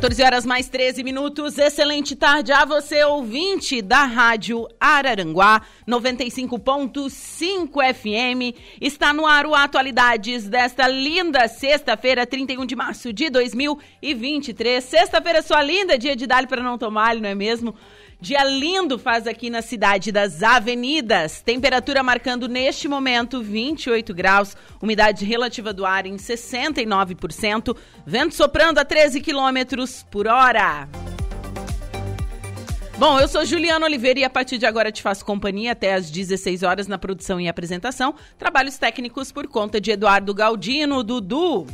14 horas mais 13 minutos. Excelente tarde a você, ouvinte da Rádio Araranguá 95.5 FM. Está no ar o Atualidades desta linda sexta-feira, 31 de março de 2023. Sexta-feira, sua linda, dia de dar para não tomar, não é mesmo? Dia lindo faz aqui na cidade das avenidas. Temperatura marcando neste momento 28 graus, umidade relativa do ar em 69%, vento soprando a 13 quilômetros por hora. Bom, eu sou Juliana Oliveira e a partir de agora te faço companhia até às 16 horas na produção e apresentação. Trabalhos técnicos por conta de Eduardo Galdino, Dudu.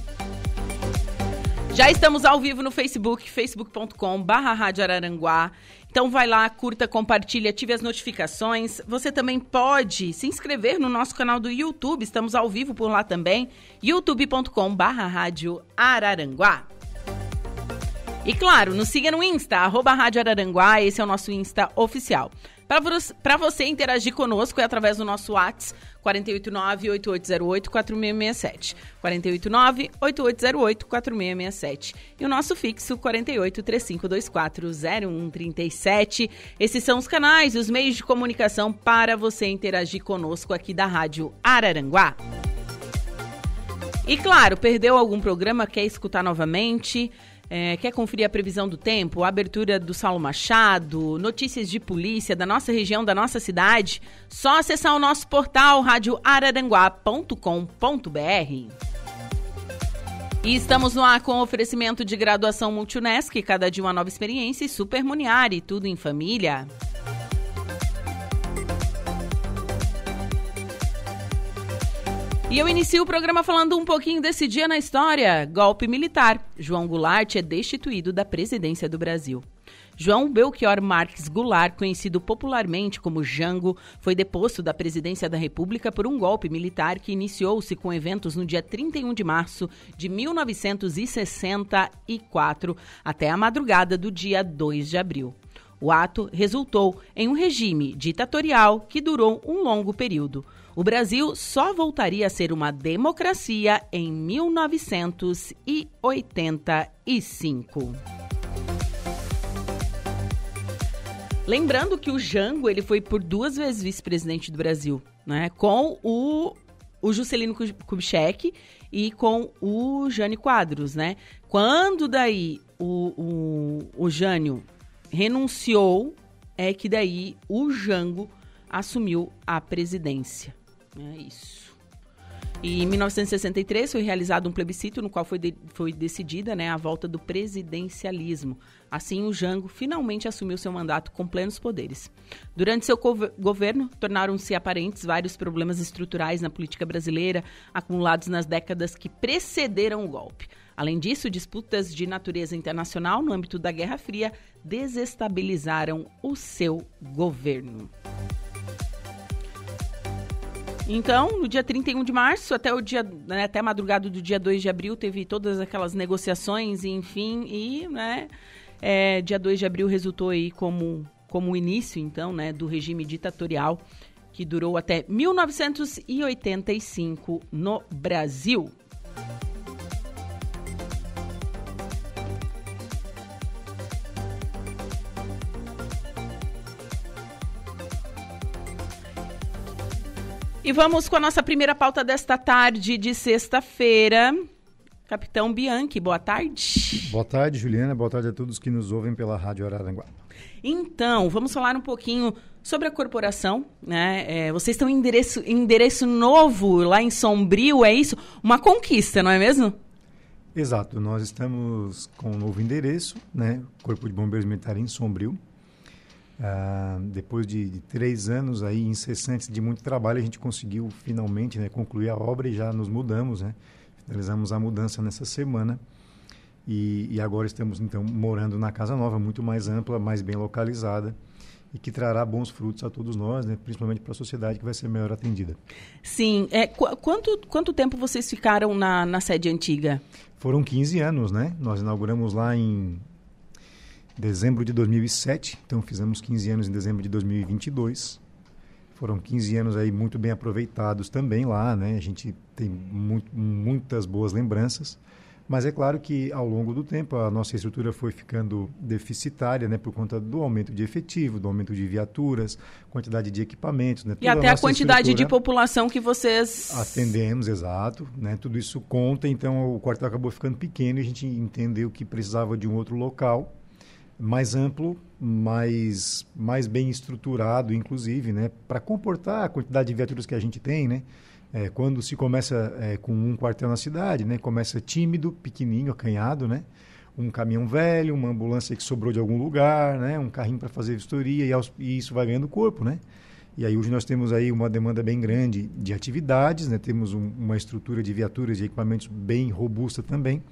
Já estamos ao vivo no Facebook, facebook.com barra Rádio Araranguá. Então vai lá, curta, compartilha, ative as notificações. Você também pode se inscrever no nosso canal do YouTube, estamos ao vivo por lá também, youtube.com barra Rádio Araranguá. E claro, nos siga no Insta, arroba Rádio Araranguá, esse é o nosso Insta oficial. Para você interagir conosco é através do nosso WhatsApp 489-8808-4667. 489-8808-4667. E o nosso fixo 48-3524-0137. Esses são os canais e os meios de comunicação para você interagir conosco aqui da Rádio Araranguá. E claro, perdeu algum programa, quer escutar novamente? É, quer conferir a previsão do tempo, a abertura do Saulo Machado, notícias de polícia da nossa região, da nossa cidade? Só acessar o nosso portal radioararanguá.com.br. E estamos no ar com oferecimento de graduação Multunesc, cada dia uma nova experiência e Super Muniari, tudo em família. E eu inicio o programa falando um pouquinho desse dia na história. Golpe militar. João Goulart é destituído da presidência do Brasil. João Belchior Marques Goulart, conhecido popularmente como Jango, foi deposto da presidência da República por um golpe militar que iniciou-se com eventos no dia 31 de março de 1964 até a madrugada do dia 2 de abril. O ato resultou em um regime ditatorial que durou um longo período. O Brasil só voltaria a ser uma democracia em 1985. Lembrando que o Jango ele foi por duas vezes vice-presidente do Brasil, né? Com o, o Juscelino Kubitschek e com o Jânio Quadros, né? Quando daí o, o, o Jânio renunciou, é que daí o Jango assumiu a presidência. É isso. E em 1963 foi realizado um plebiscito no qual foi, de, foi decidida né, a volta do presidencialismo. Assim, o Jango finalmente assumiu seu mandato com plenos poderes. Durante seu governo, tornaram-se aparentes vários problemas estruturais na política brasileira, acumulados nas décadas que precederam o golpe. Além disso, disputas de natureza internacional no âmbito da Guerra Fria desestabilizaram o seu governo. Então, no dia 31 de março, até o dia, né, até a madrugada do dia 2 de abril, teve todas aquelas negociações, enfim, e, né, é, dia 2 de abril resultou aí como, como o início, então, né, do regime ditatorial que durou até 1985 no Brasil. E vamos com a nossa primeira pauta desta tarde de sexta-feira. Capitão Bianchi, boa tarde. Boa tarde, Juliana. Boa tarde a todos que nos ouvem pela Rádio Araranguá. Então, vamos falar um pouquinho sobre a corporação. Né? É, vocês estão em endereço, endereço novo lá em Sombrio, é isso? Uma conquista, não é mesmo? Exato. Nós estamos com um novo endereço, né? Corpo de Bombeiros Militar em Sombrio. Ah, depois de, de, três anos aí incessantes de muito trabalho, a gente conseguiu finalmente né, concluir a obra e já nos mudamos, né? Finalizamos a mudança nessa semana e, e, agora estamos então morando na casa nova, muito mais ampla, mais bem localizada e que trará bons frutos a todos nós, né? principalmente para a sociedade que vai ser melhor atendida. Sim. É, qu quanto, quanto tempo vocês ficaram na, na sede antiga? Foram 15 anos, né? Nós inauguramos lá em dezembro de 2007, então fizemos 15 anos em dezembro de 2022. Foram 15 anos aí muito bem aproveitados também lá, né? A gente tem muito, muitas boas lembranças. Mas é claro que ao longo do tempo a nossa estrutura foi ficando deficitária, né, por conta do aumento de efetivo, do aumento de viaturas, quantidade de equipamentos, né, e até a, a quantidade de população que vocês atendemos, exato, né, tudo isso conta. Então o quartel acabou ficando pequeno e a gente entendeu que precisava de um outro local mais amplo, mais, mais bem estruturado, inclusive, né, para comportar a quantidade de viaturas que a gente tem, né? É, quando se começa é, com um quartel na cidade, né, começa tímido, pequenininho, acanhado, né? Um caminhão velho, uma ambulância que sobrou de algum lugar, né? Um carrinho para fazer vistoria e, aos, e, isso vai ganhando corpo, né? E aí hoje nós temos aí uma demanda bem grande de atividades, né? Temos um, uma estrutura de viaturas e equipamentos bem robusta também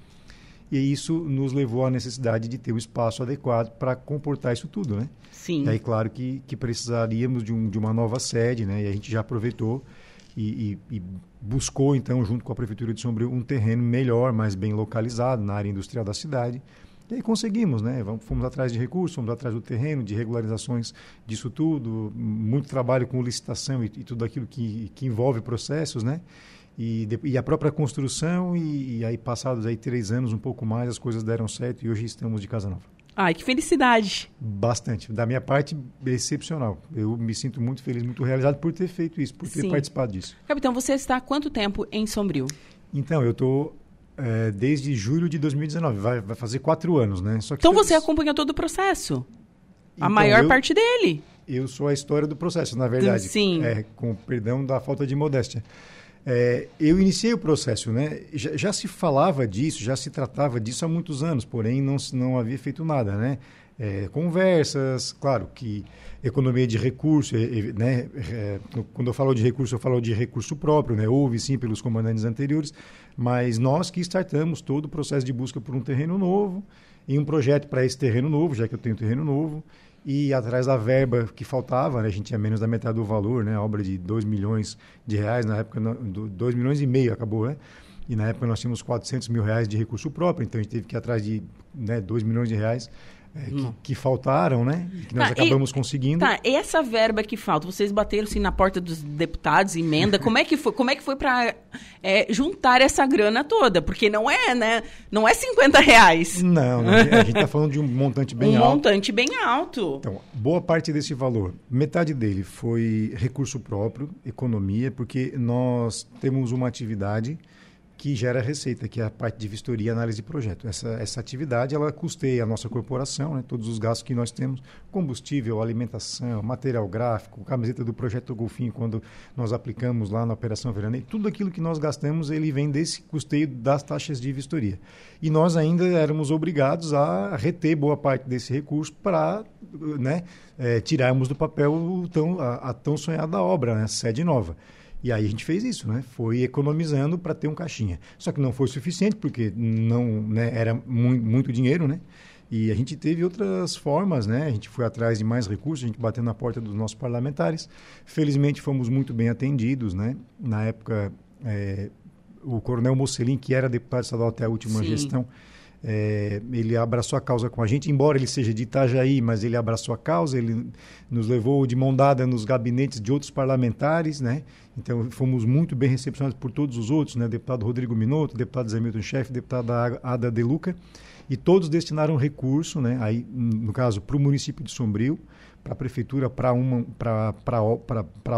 e isso nos levou à necessidade de ter o espaço adequado para comportar isso tudo, né? Sim. E aí, claro que, que precisaríamos de, um, de uma nova sede, né? E a gente já aproveitou e, e, e, buscou, então, junto com a Prefeitura de Sombrio, um terreno melhor, mais bem localizado na área industrial da cidade. E aí conseguimos, né? Fomos atrás de recursos, fomos atrás do terreno, de regularizações disso tudo, muito trabalho com licitação e, e tudo aquilo que, que envolve processos, né? E, e a própria construção, e, e, aí passados aí três anos, um pouco mais, as coisas deram certo e hoje estamos de casa nova. Ai, que felicidade! Bastante. Da minha parte, excepcional. Eu me sinto muito feliz, muito realizado por ter feito isso, por ter Sim. participado disso. Capitão, você está há quanto tempo em Sombrio? Então, eu estou é, desde julho de 2019. Vai, vai fazer quatro anos, né? então você acompanhou todo o processo? Então, a maior eu, parte dele? Eu sou a história do processo, na verdade. Sim. É, com perdão da falta de modéstia. É, eu iniciei o processo, né? Já, já, se falava disso, já se tratava disso há muitos anos, porém não, não havia feito nada, né? É, conversas, claro que economia de recurso, né? É, quando eu falo de recurso, eu falo de recurso próprio, né? Houve sim pelos comandantes anteriores, mas nós que startamos todo o processo de busca por um terreno novo e um projeto para esse terreno novo, já que eu tenho terreno novo, e atrás da verba que faltava, né, a gente tinha menos da metade do valor, né, obra de 2 milhões de reais, na época 2 milhões e meio acabou, né? E na época nós tínhamos 400 mil reais de recurso próprio, então a gente teve que ir atrás de né, 2 milhões de reais é, que, que, faltaram, né? Que nós tá, acabamos e, conseguindo. Tá, essa verba que falta, vocês bateram assim na porta dos deputados, emenda, como é que foi? Como é que foi para é, juntar essa grana toda? Porque não é, né? Não é 50 reais. Não, não a gente está falando de um montante bem um alto. Um montante bem alto. Então, boa parte desse valor, metade dele foi recurso próprio, economia, porque nós temos uma atividade que gera receita, que é a parte de vistoria análise de projeto. Essa, essa atividade ela custeia a nossa corporação, né, todos os gastos que nós temos, combustível, alimentação, material gráfico, camiseta do projeto Golfinho, quando nós aplicamos lá na Operação Veraneio, tudo aquilo que nós gastamos, ele vem desse custeio das taxas de vistoria. E nós ainda éramos obrigados a reter boa parte desse recurso para né, é, tirarmos do papel tão, a, a tão sonhada obra, né, sede nova. E aí a gente fez isso, né? Foi economizando para ter um caixinha. Só que não foi suficiente, porque não né, era mu muito dinheiro, né? E a gente teve outras formas, né? A gente foi atrás de mais recursos, a gente bateu na porta dos nossos parlamentares. Felizmente fomos muito bem atendidos, né? Na época, é, o coronel Mocelin, que era deputado estadual até a última Sim. gestão, é, ele abraçou a causa com a gente, embora ele seja de Itajaí, mas ele abraçou a causa, ele nos levou de mão dada nos gabinetes de outros parlamentares, né? Então, fomos muito bem recepcionados por todos os outros, né? Deputado Rodrigo Minotto, deputado Zé Milton Chefe, deputada Ada De Luca, e todos destinaram recurso, né? Aí, no caso, para o município de Sombrio, para a prefeitura para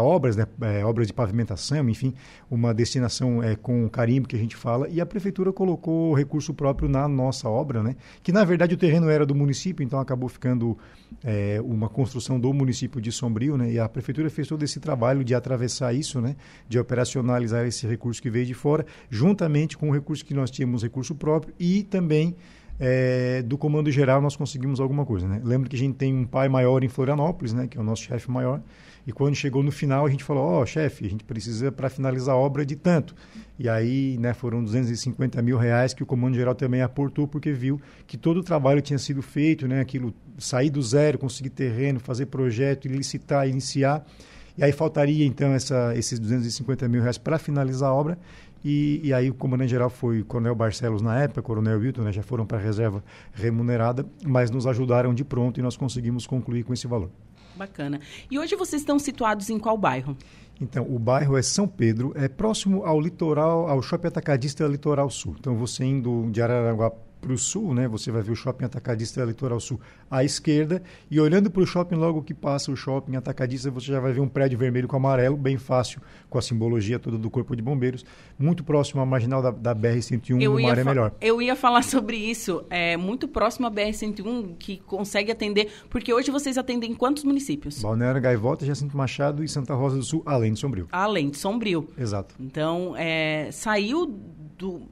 obras né? É, obras de pavimentação enfim uma destinação é, com carimbo que a gente fala e a prefeitura colocou recurso próprio na nossa obra né? Que na verdade o terreno era do município então acabou ficando é, uma construção do município de Sombrio né? E a prefeitura fez todo esse trabalho de atravessar isso né? De operacionalizar esse recurso que veio de fora juntamente com o recurso que nós tínhamos recurso próprio e também é, do comando geral nós conseguimos alguma coisa. Né? Lembro que a gente tem um pai maior em Florianópolis, né, que é o nosso chefe maior, e quando chegou no final a gente falou, ó, oh, chefe, a gente precisa para finalizar a obra de tanto. E aí né, foram 250 mil reais que o comando geral também aportou, porque viu que todo o trabalho tinha sido feito, né, aquilo, sair do zero, conseguir terreno, fazer projeto, licitar, iniciar. E aí faltaria então essa, esses 250 mil reais para finalizar a obra. E, e, aí o comandante-geral foi o Coronel Barcelos na época, Coronel Wilton, né, já foram para a reserva remunerada, mas nos ajudaram de pronto e nós conseguimos concluir com esse valor. Bacana. E hoje vocês estão situados em qual bairro? Então, o bairro é São Pedro, é próximo ao litoral, ao Shopping Atacadista Litoral Sul. Então, você indo de Araranguá para o sul, né, você vai ver o shopping atacadista Litoral Sul à esquerda e olhando para o shopping logo que passa o shopping atacadista você já vai ver um prédio vermelho com amarelo, bem fácil, com a simbologia toda do corpo de bombeiros, muito próximo à marginal da, da BR-101, no Maré Melhor. Eu ia falar sobre isso, é muito próximo à BR-101 que consegue atender, porque hoje vocês atendem quantos municípios? Balneário Gaivota, Jacinto Machado e Santa Rosa do Sul, além de Sombrio. Além de Sombrio. Exato. Então, é, saiu do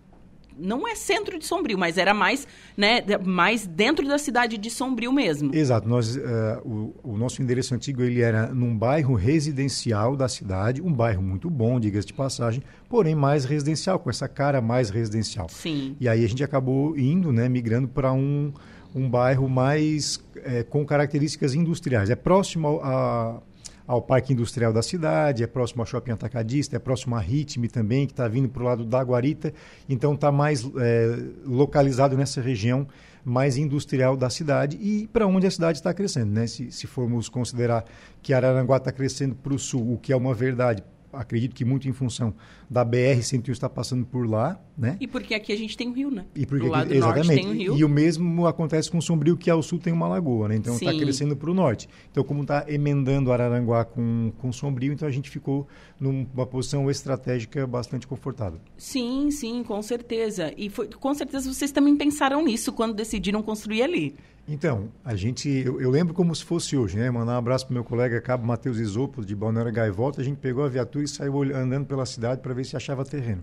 não é centro de Sombrio, mas era mais, né, mais dentro da cidade de Sombrio mesmo. Exato. Nós, uh, o, o, nosso endereço antigo ele era num bairro residencial da cidade, um bairro muito bom, diga-se de passagem, porém mais residencial, com essa cara mais residencial. Sim. E aí a gente acabou indo, né, migrando para um, um bairro mais é, com características industriais. É próximo a ao Parque Industrial da cidade, é próximo ao Shopping Atacadista, é próximo à Ritme também, que está vindo para o lado da Guarita. Então está mais é, localizado nessa região mais industrial da cidade e para onde a cidade está crescendo. Né? Se, se formos considerar que Araranguá está crescendo para o sul, o que é uma verdade, acredito que muito em função da BR-101 está passando por lá, né? E porque aqui a gente tem um rio, né? E porque Do exatamente. tem um rio. E, o mesmo acontece com Sombrio, que ao sul tem uma lagoa, né? Então está crescendo para o norte. Então, como está emendando Araranguá com, com Sombrio, então a gente ficou numa posição estratégica bastante confortável. Sim, sim, com certeza. E foi, com certeza vocês também pensaram nisso quando decidiram construir ali. Então, a gente, eu, eu, lembro como se fosse hoje, né? Mandar um abraço para meu colega Cabo Matheus Isopo, de Balneário Gaivota. A gente pegou a viatura e saiu andando pela cidade para ver se achava terreno.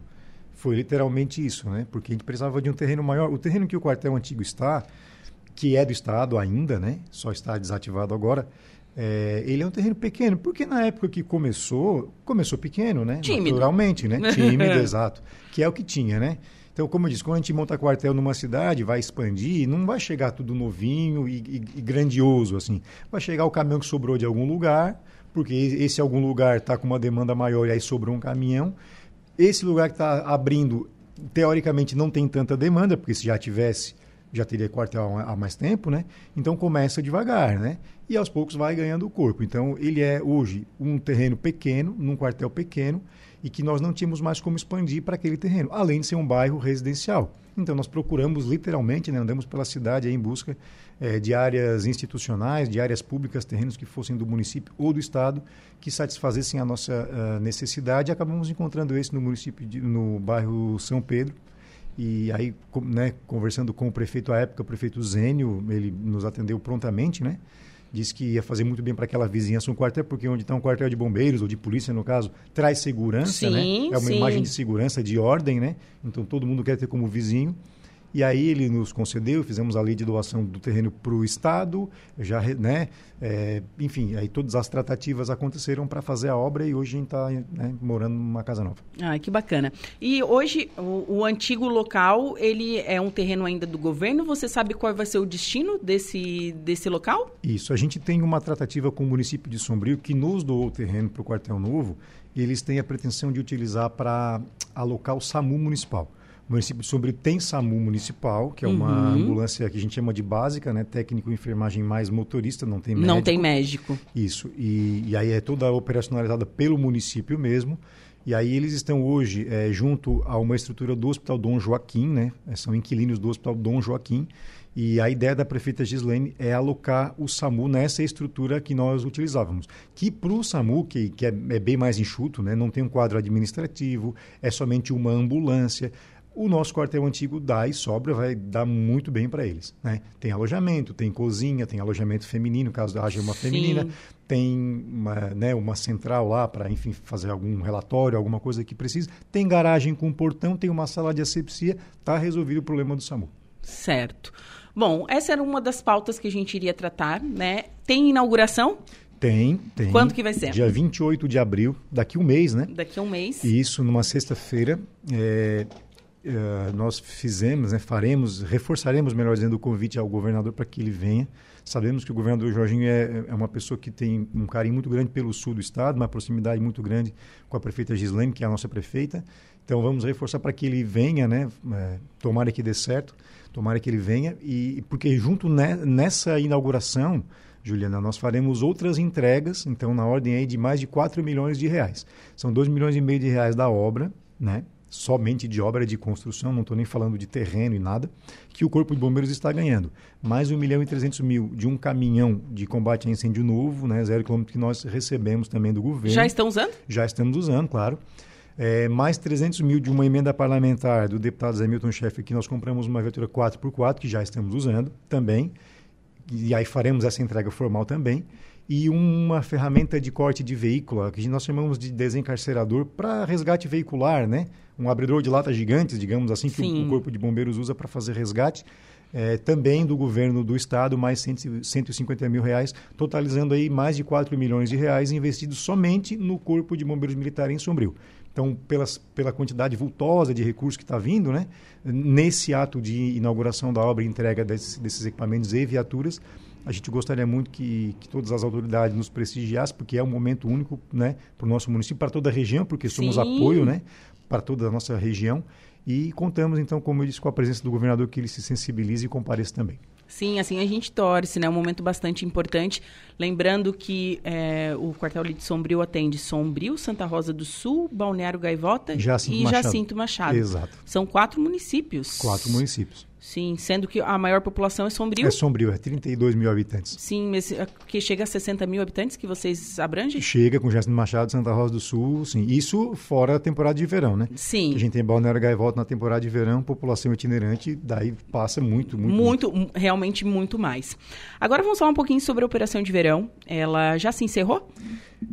Foi literalmente isso, né? Porque a gente precisava de um terreno maior. O terreno que o quartel antigo está, que é do Estado ainda, né? Só está desativado agora. É, ele é um terreno pequeno, porque na época que começou, começou pequeno, né? Tímido. Naturalmente, né? Tímido, exato. Que é o que tinha, né? Então, como eu disse, quando a gente monta quartel numa cidade, vai expandir, não vai chegar tudo novinho e, e, e grandioso, assim. Vai chegar o caminhão que sobrou de algum lugar, porque esse algum lugar está com uma demanda maior e aí sobrou um caminhão. Esse lugar que está abrindo, teoricamente, não tem tanta demanda, porque se já tivesse, já teria quartel há mais tempo, né? Então começa devagar, né? E aos poucos vai ganhando o corpo. Então ele é hoje um terreno pequeno, num quartel pequeno, e que nós não tínhamos mais como expandir para aquele terreno, além de ser um bairro residencial. Então nós procuramos literalmente, né, andamos pela cidade em busca é, de áreas institucionais, de áreas públicas, terrenos que fossem do município ou do estado, que satisfazessem a nossa uh, necessidade. Acabamos encontrando esse no município, de, no bairro São Pedro. E aí, com, né, conversando com o prefeito à época, o prefeito Zênio, ele nos atendeu prontamente, né? Disse que ia fazer muito bem para aquela vizinhança um quartel, porque onde está um quartel de bombeiros ou de polícia, no caso, traz segurança, né? sim, né? É uma sim. imagem de segurança, de ordem, né? Então todo mundo quer ter como vizinho. E aí ele nos concedeu, fizemos a lei de doação do terreno para o Estado, já, né, é, enfim, aí todas as tratativas aconteceram para fazer a obra e hoje a gente está né, morando numa casa nova. Ah, que bacana. E hoje o, o, antigo local, ele é um terreno ainda do governo, você sabe qual vai ser o destino desse, desse local? Isso, a gente tem uma tratativa com o município de Sombrio que nos doou o terreno para o quartel novo e eles têm a pretensão de utilizar para alocar o SAMU municipal. Município de Sombrio tem SAMU municipal, que é uma Uhum. ambulância que a gente chama de básica, né? Técnico, enfermagem mais motorista, não tem médico. Não tem médico. Isso. E, e aí é toda operacionalizada pelo município mesmo. E aí eles estão hoje é, junto a uma estrutura do Hospital Dom Joaquim, né? É, São inquilinos do Hospital Dom Joaquim. E a ideia da prefeita Gislaine é alocar o SAMU nessa estrutura que nós utilizávamos. Que para o SAMU, que, que é, é bem mais enxuto, né? não tem um quadro administrativo, é somente uma ambulância. O nosso quartel antigo dá e sobra, vai dar muito bem para eles. Né? Tem alojamento, tem cozinha, tem alojamento feminino, caso haja uma Sim. feminina, tem uma, né, uma central lá para, enfim, fazer algum relatório, alguma coisa que precisa. Tem garagem com portão, tem uma sala de asepsia, está resolvido o problema do SAMU. Certo. Bom, essa era uma das pautas que a gente iria tratar, né? Tem inauguração Tem, tem. Quando que vai ser? Dia 28 de abril, daqui um mês, né? daqui a um mês. E isso numa sexta-feira. é, é, nós fizemos, né, faremos, reforçaremos, melhor dizendo, o convite ao governador para que ele venha. Sabemos que o governador Jorginho é, é uma pessoa que tem um carinho muito grande pelo sul do estado, uma proximidade muito grande com a prefeita Gislaine, que é a nossa prefeita. Então vamos reforçar para que ele venha, né? É, tomara que dê certo, tomara que ele venha. E porque junto ne- nessa inauguração, Juliana, nós faremos outras entregas, então na ordem aí de mais de 4 milhões de reais. São 2 milhões e meio de reais da obra, né? Somente de obra de construção, não estou nem falando de terreno e nada, que o Corpo de Bombeiros está ganhando. Mais 1 milhão e 300 mil de um caminhão de combate a incêndio novo, né, zero quilômetro, que nós recebemos também do governo. Já estão usando? Já estamos usando, claro. É, mais 300 mil de uma emenda parlamentar do deputado Zé Milton Schaeffer, que nós compramos uma viatura 4x4, que já estamos usando também. E aí faremos essa entrega formal também. E uma ferramenta de corte de veículo, que nós chamamos de desencarcerador, para resgate veicular, né? Um abridor de latas gigantes, digamos assim, que o, o Corpo de Bombeiros usa para fazer resgate. É, também do governo do estado, mais 100, 150 mil reais, totalizando aí mais de 4 milhões de reais investidos somente no Corpo de Bombeiros Militar em Sombrio. Então, pelas, pela quantidade vultosa de recursos que está vindo, né, nesse ato de inauguração da obra e entrega desses, desses equipamentos e viaturas, a gente gostaria muito que, que todas as autoridades nos prestigiassem, porque é um momento único né, para o nosso município, para toda a região, porque somos Sim. apoio né, para toda a nossa região. E contamos, então, como eu disse, com a presença do governador, que ele se sensibilize e compareça também. Sim, assim a gente torce, né? É um momento bastante importante. Lembrando que é, o quartel de Sombrio atende Sombrio, Santa Rosa do Sul, Balneário Gaivota Jacinto e Machado. Jacinto Machado. Exato. São quatro municípios. Quatro municípios. Sim, sendo que a maior população é Sombrio. É Sombrio, é 32 mil habitantes. Sim, mas, é, que chega a 60 mil habitantes que vocês abrangem? Chega com Jacinto Machado, Santa Rosa do Sul, sim. Isso fora a temporada de verão, né? Sim. A gente tem Balneário Gaivota na temporada de verão, população itinerante, daí passa muito, muito. Muito, m- realmente muito mais. Agora vamos falar um pouquinho sobre a operação de verão. Ela já se encerrou?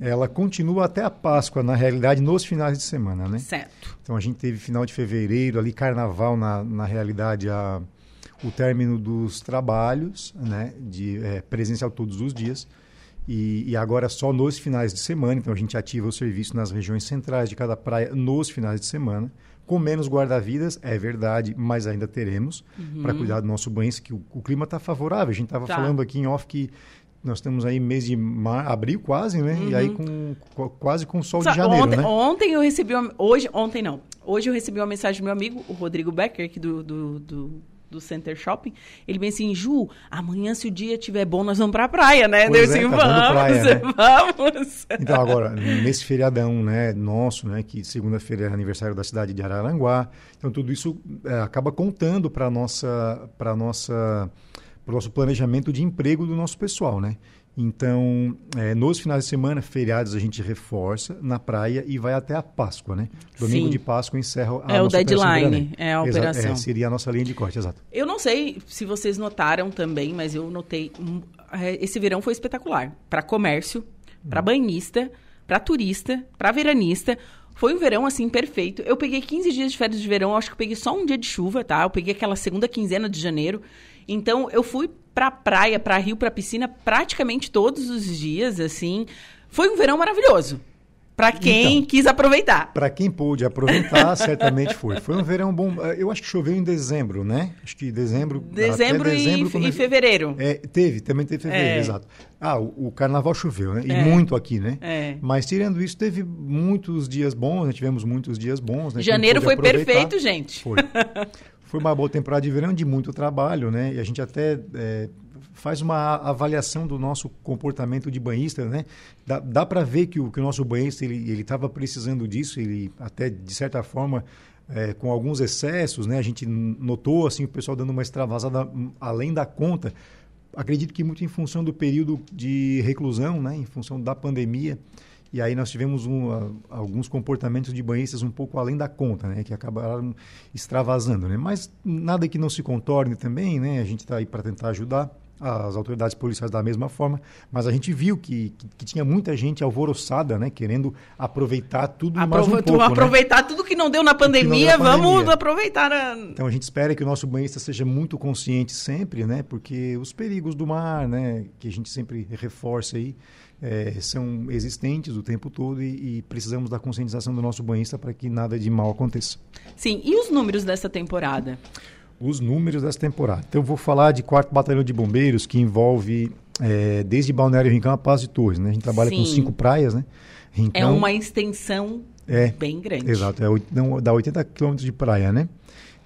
Ela continua até a Páscoa, na realidade, nos finais de semana, né? Certo. Então a gente teve final de fevereiro, ali carnaval, na, na realidade, a, o término dos trabalhos, né? De é, presencial todos os dias. E, e agora só nos finais de semana, então a gente ativa o serviço nas regiões centrais de cada praia nos finais de semana. Com menos guarda-vidas, é verdade, mas ainda teremos para cuidar do nosso banho, que o, o clima está favorável. A gente estava Tá. falando aqui em off que nós estamos aí mês de mar, abril quase, né? E aí com, com- quase com sol Sa- de janeiro, ontem, né? ontem eu recebi uma, hoje, ontem não. Hoje eu recebi uma mensagem do meu amigo, o Rodrigo Becker, aqui do, do, do, do Center Shopping. Ele bem assim, Ju, amanhã se o dia estiver bom, nós vamos pra praia, né? Pois eu é, assim, tá vamos, praia, vamos. Então, agora, nesse feriadão né, nosso, né, que segunda-feira é aniversário da cidade de Araranguá, então tudo isso é, acaba contando para nossa, para nossa, o nosso planejamento de emprego do nosso pessoal, né? Então, é, nos finais de semana, feriados, a gente reforça na praia e vai até a Páscoa, né? Domingo Sim. de Páscoa encerra a É o deadline, é a Exa- operação. é, seria a nossa linha de corte, exato. Eu não sei se vocês notaram também, mas eu notei. hum, é, Esse verão foi espetacular. Para comércio, para banhista, para turista, para veranista. Foi um verão, assim, perfeito. Eu peguei 15 dias de férias de verão, acho que eu peguei só um dia de chuva, tá? Eu peguei aquela segunda quinzena de janeiro. Então, eu fui pra praia, pra rio, pra piscina praticamente todos os dias, assim. Foi um verão maravilhoso. Para quem então, quis aproveitar. Para quem pôde aproveitar, certamente foi. Foi um verão bom. Eu acho que choveu em dezembro, né? Acho que dezembro. Dezembro, dezembro e, e fevereiro. É, teve, também teve fevereiro, é. exato. Ah, o, o, carnaval choveu, né? E é. muito aqui, né? É. Mas tirando isso, teve muitos dias bons, né? tivemos muitos dias bons. Né? Janeiro foi perfeito, gente. Foi. foi uma boa temporada de verão de muito trabalho, né? E a gente até é, faz uma avaliação do nosso comportamento de banhista, né? Dá, dá para ver que o, que o nosso banhista ele estava precisando disso, ele até de certa forma é, com alguns excessos, né? A gente notou assim o pessoal dando uma extravasada além da conta. Acredito que muito em função do período de reclusão, né? Em função da pandemia. E aí nós tivemos um, alguns comportamentos de banhistas um pouco além da conta, né? Que acabaram extravasando, né? Mas nada que não se contorne também, né? A gente está aí para tentar ajudar as autoridades policiais da mesma forma, mas a gente viu que, que, que tinha muita gente alvoroçada, né? Querendo aproveitar tudo mais um pouco, né? Aproveitar né? tudo que não deu na pandemia, deu na vamos pandemia. aproveitar. A... Então a gente espera que o nosso banhista seja muito consciente sempre, né? Porque os perigos do mar, né? Que a gente sempre reforça aí, é, são existentes o tempo todo e, e, precisamos da conscientização do nosso banhista para que nada de mal aconteça. Sim, e os números dessa temporada? Os números dessa temporada. Então eu vou falar de quarto batalhão de bombeiros que envolve é, desde Balneário Rincão a Paz de Torres. Né? A gente trabalha Sim. com cinco praias, né? Rincão, é uma extensão é, bem grande. Exato, é, não, dá 80 quilômetros de praia, né?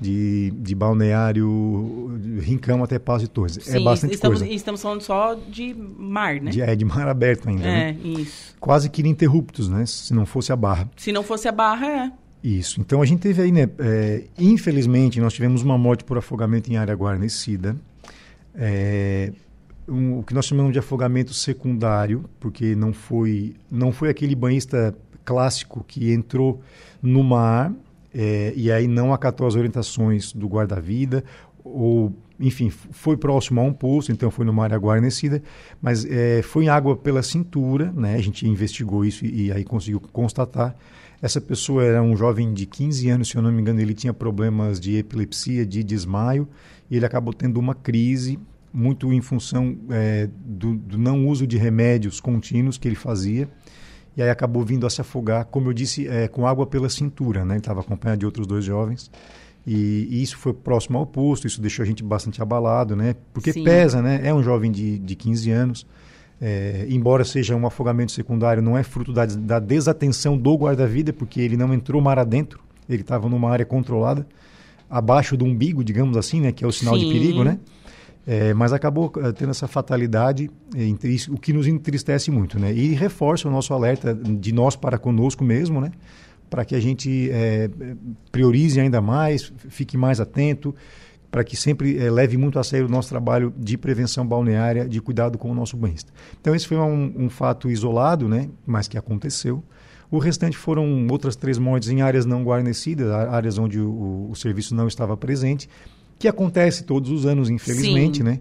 de, de balneário Rincão até Paz de Torres. É Sim, é bastante estamos, coisa. estamos falando só de mar, né? De, é, de mar aberto ainda, É, né? isso. Quase que ininterruptos, né? Se não fosse a barra. Se não fosse a barra, é. Isso. Então a gente teve aí, né? É, infelizmente, nós tivemos uma morte por afogamento em área guarnecida. É, um, o que nós chamamos de afogamento secundário, porque não foi, não foi aquele banhista clássico que entrou no mar é, e aí não acatou as orientações do guarda-vida, ou, enfim, foi próximo a um poço, então foi numa área guarnecida, mas é, foi em água pela cintura, né? A gente investigou isso e, e, aí conseguiu constatar. Essa pessoa era um jovem de 15 anos, se eu não me engano, ele tinha problemas de epilepsia, de desmaio, e ele acabou tendo uma crise muito em função é, do, do não uso de remédios contínuos que ele fazia e aí acabou vindo a se afogar, como eu disse, é, com água pela cintura, né? Ele estava acompanhado de outros dois jovens. E, e, isso foi próximo ao posto, isso deixou a gente bastante abalado, né? Porque Sim. pesa, né? É um jovem de, de 15 anos. É, embora seja um afogamento secundário, não é fruto da, da desatenção do guarda-vida, porque ele não entrou mar adentro, ele estava numa área controlada, abaixo do umbigo, digamos assim, né? Que é o sinal Sim. de perigo, né? É, mas acabou eh, tendo essa fatalidade, o que nos entristece muito, né? E reforça o nosso alerta de nós para conosco mesmo, né? Para que a gente é, priorize ainda mais, fique mais atento, para que sempre é, leve muito a sério o nosso trabalho de prevenção balneária, de cuidado com o nosso banhista. Então esse foi um, um fato isolado, né? Mas que aconteceu. O restante foram outras três mortes em áreas não guarnecidas, áreas onde o, o serviço não estava presente que acontece todos os anos, infelizmente, Sim. né?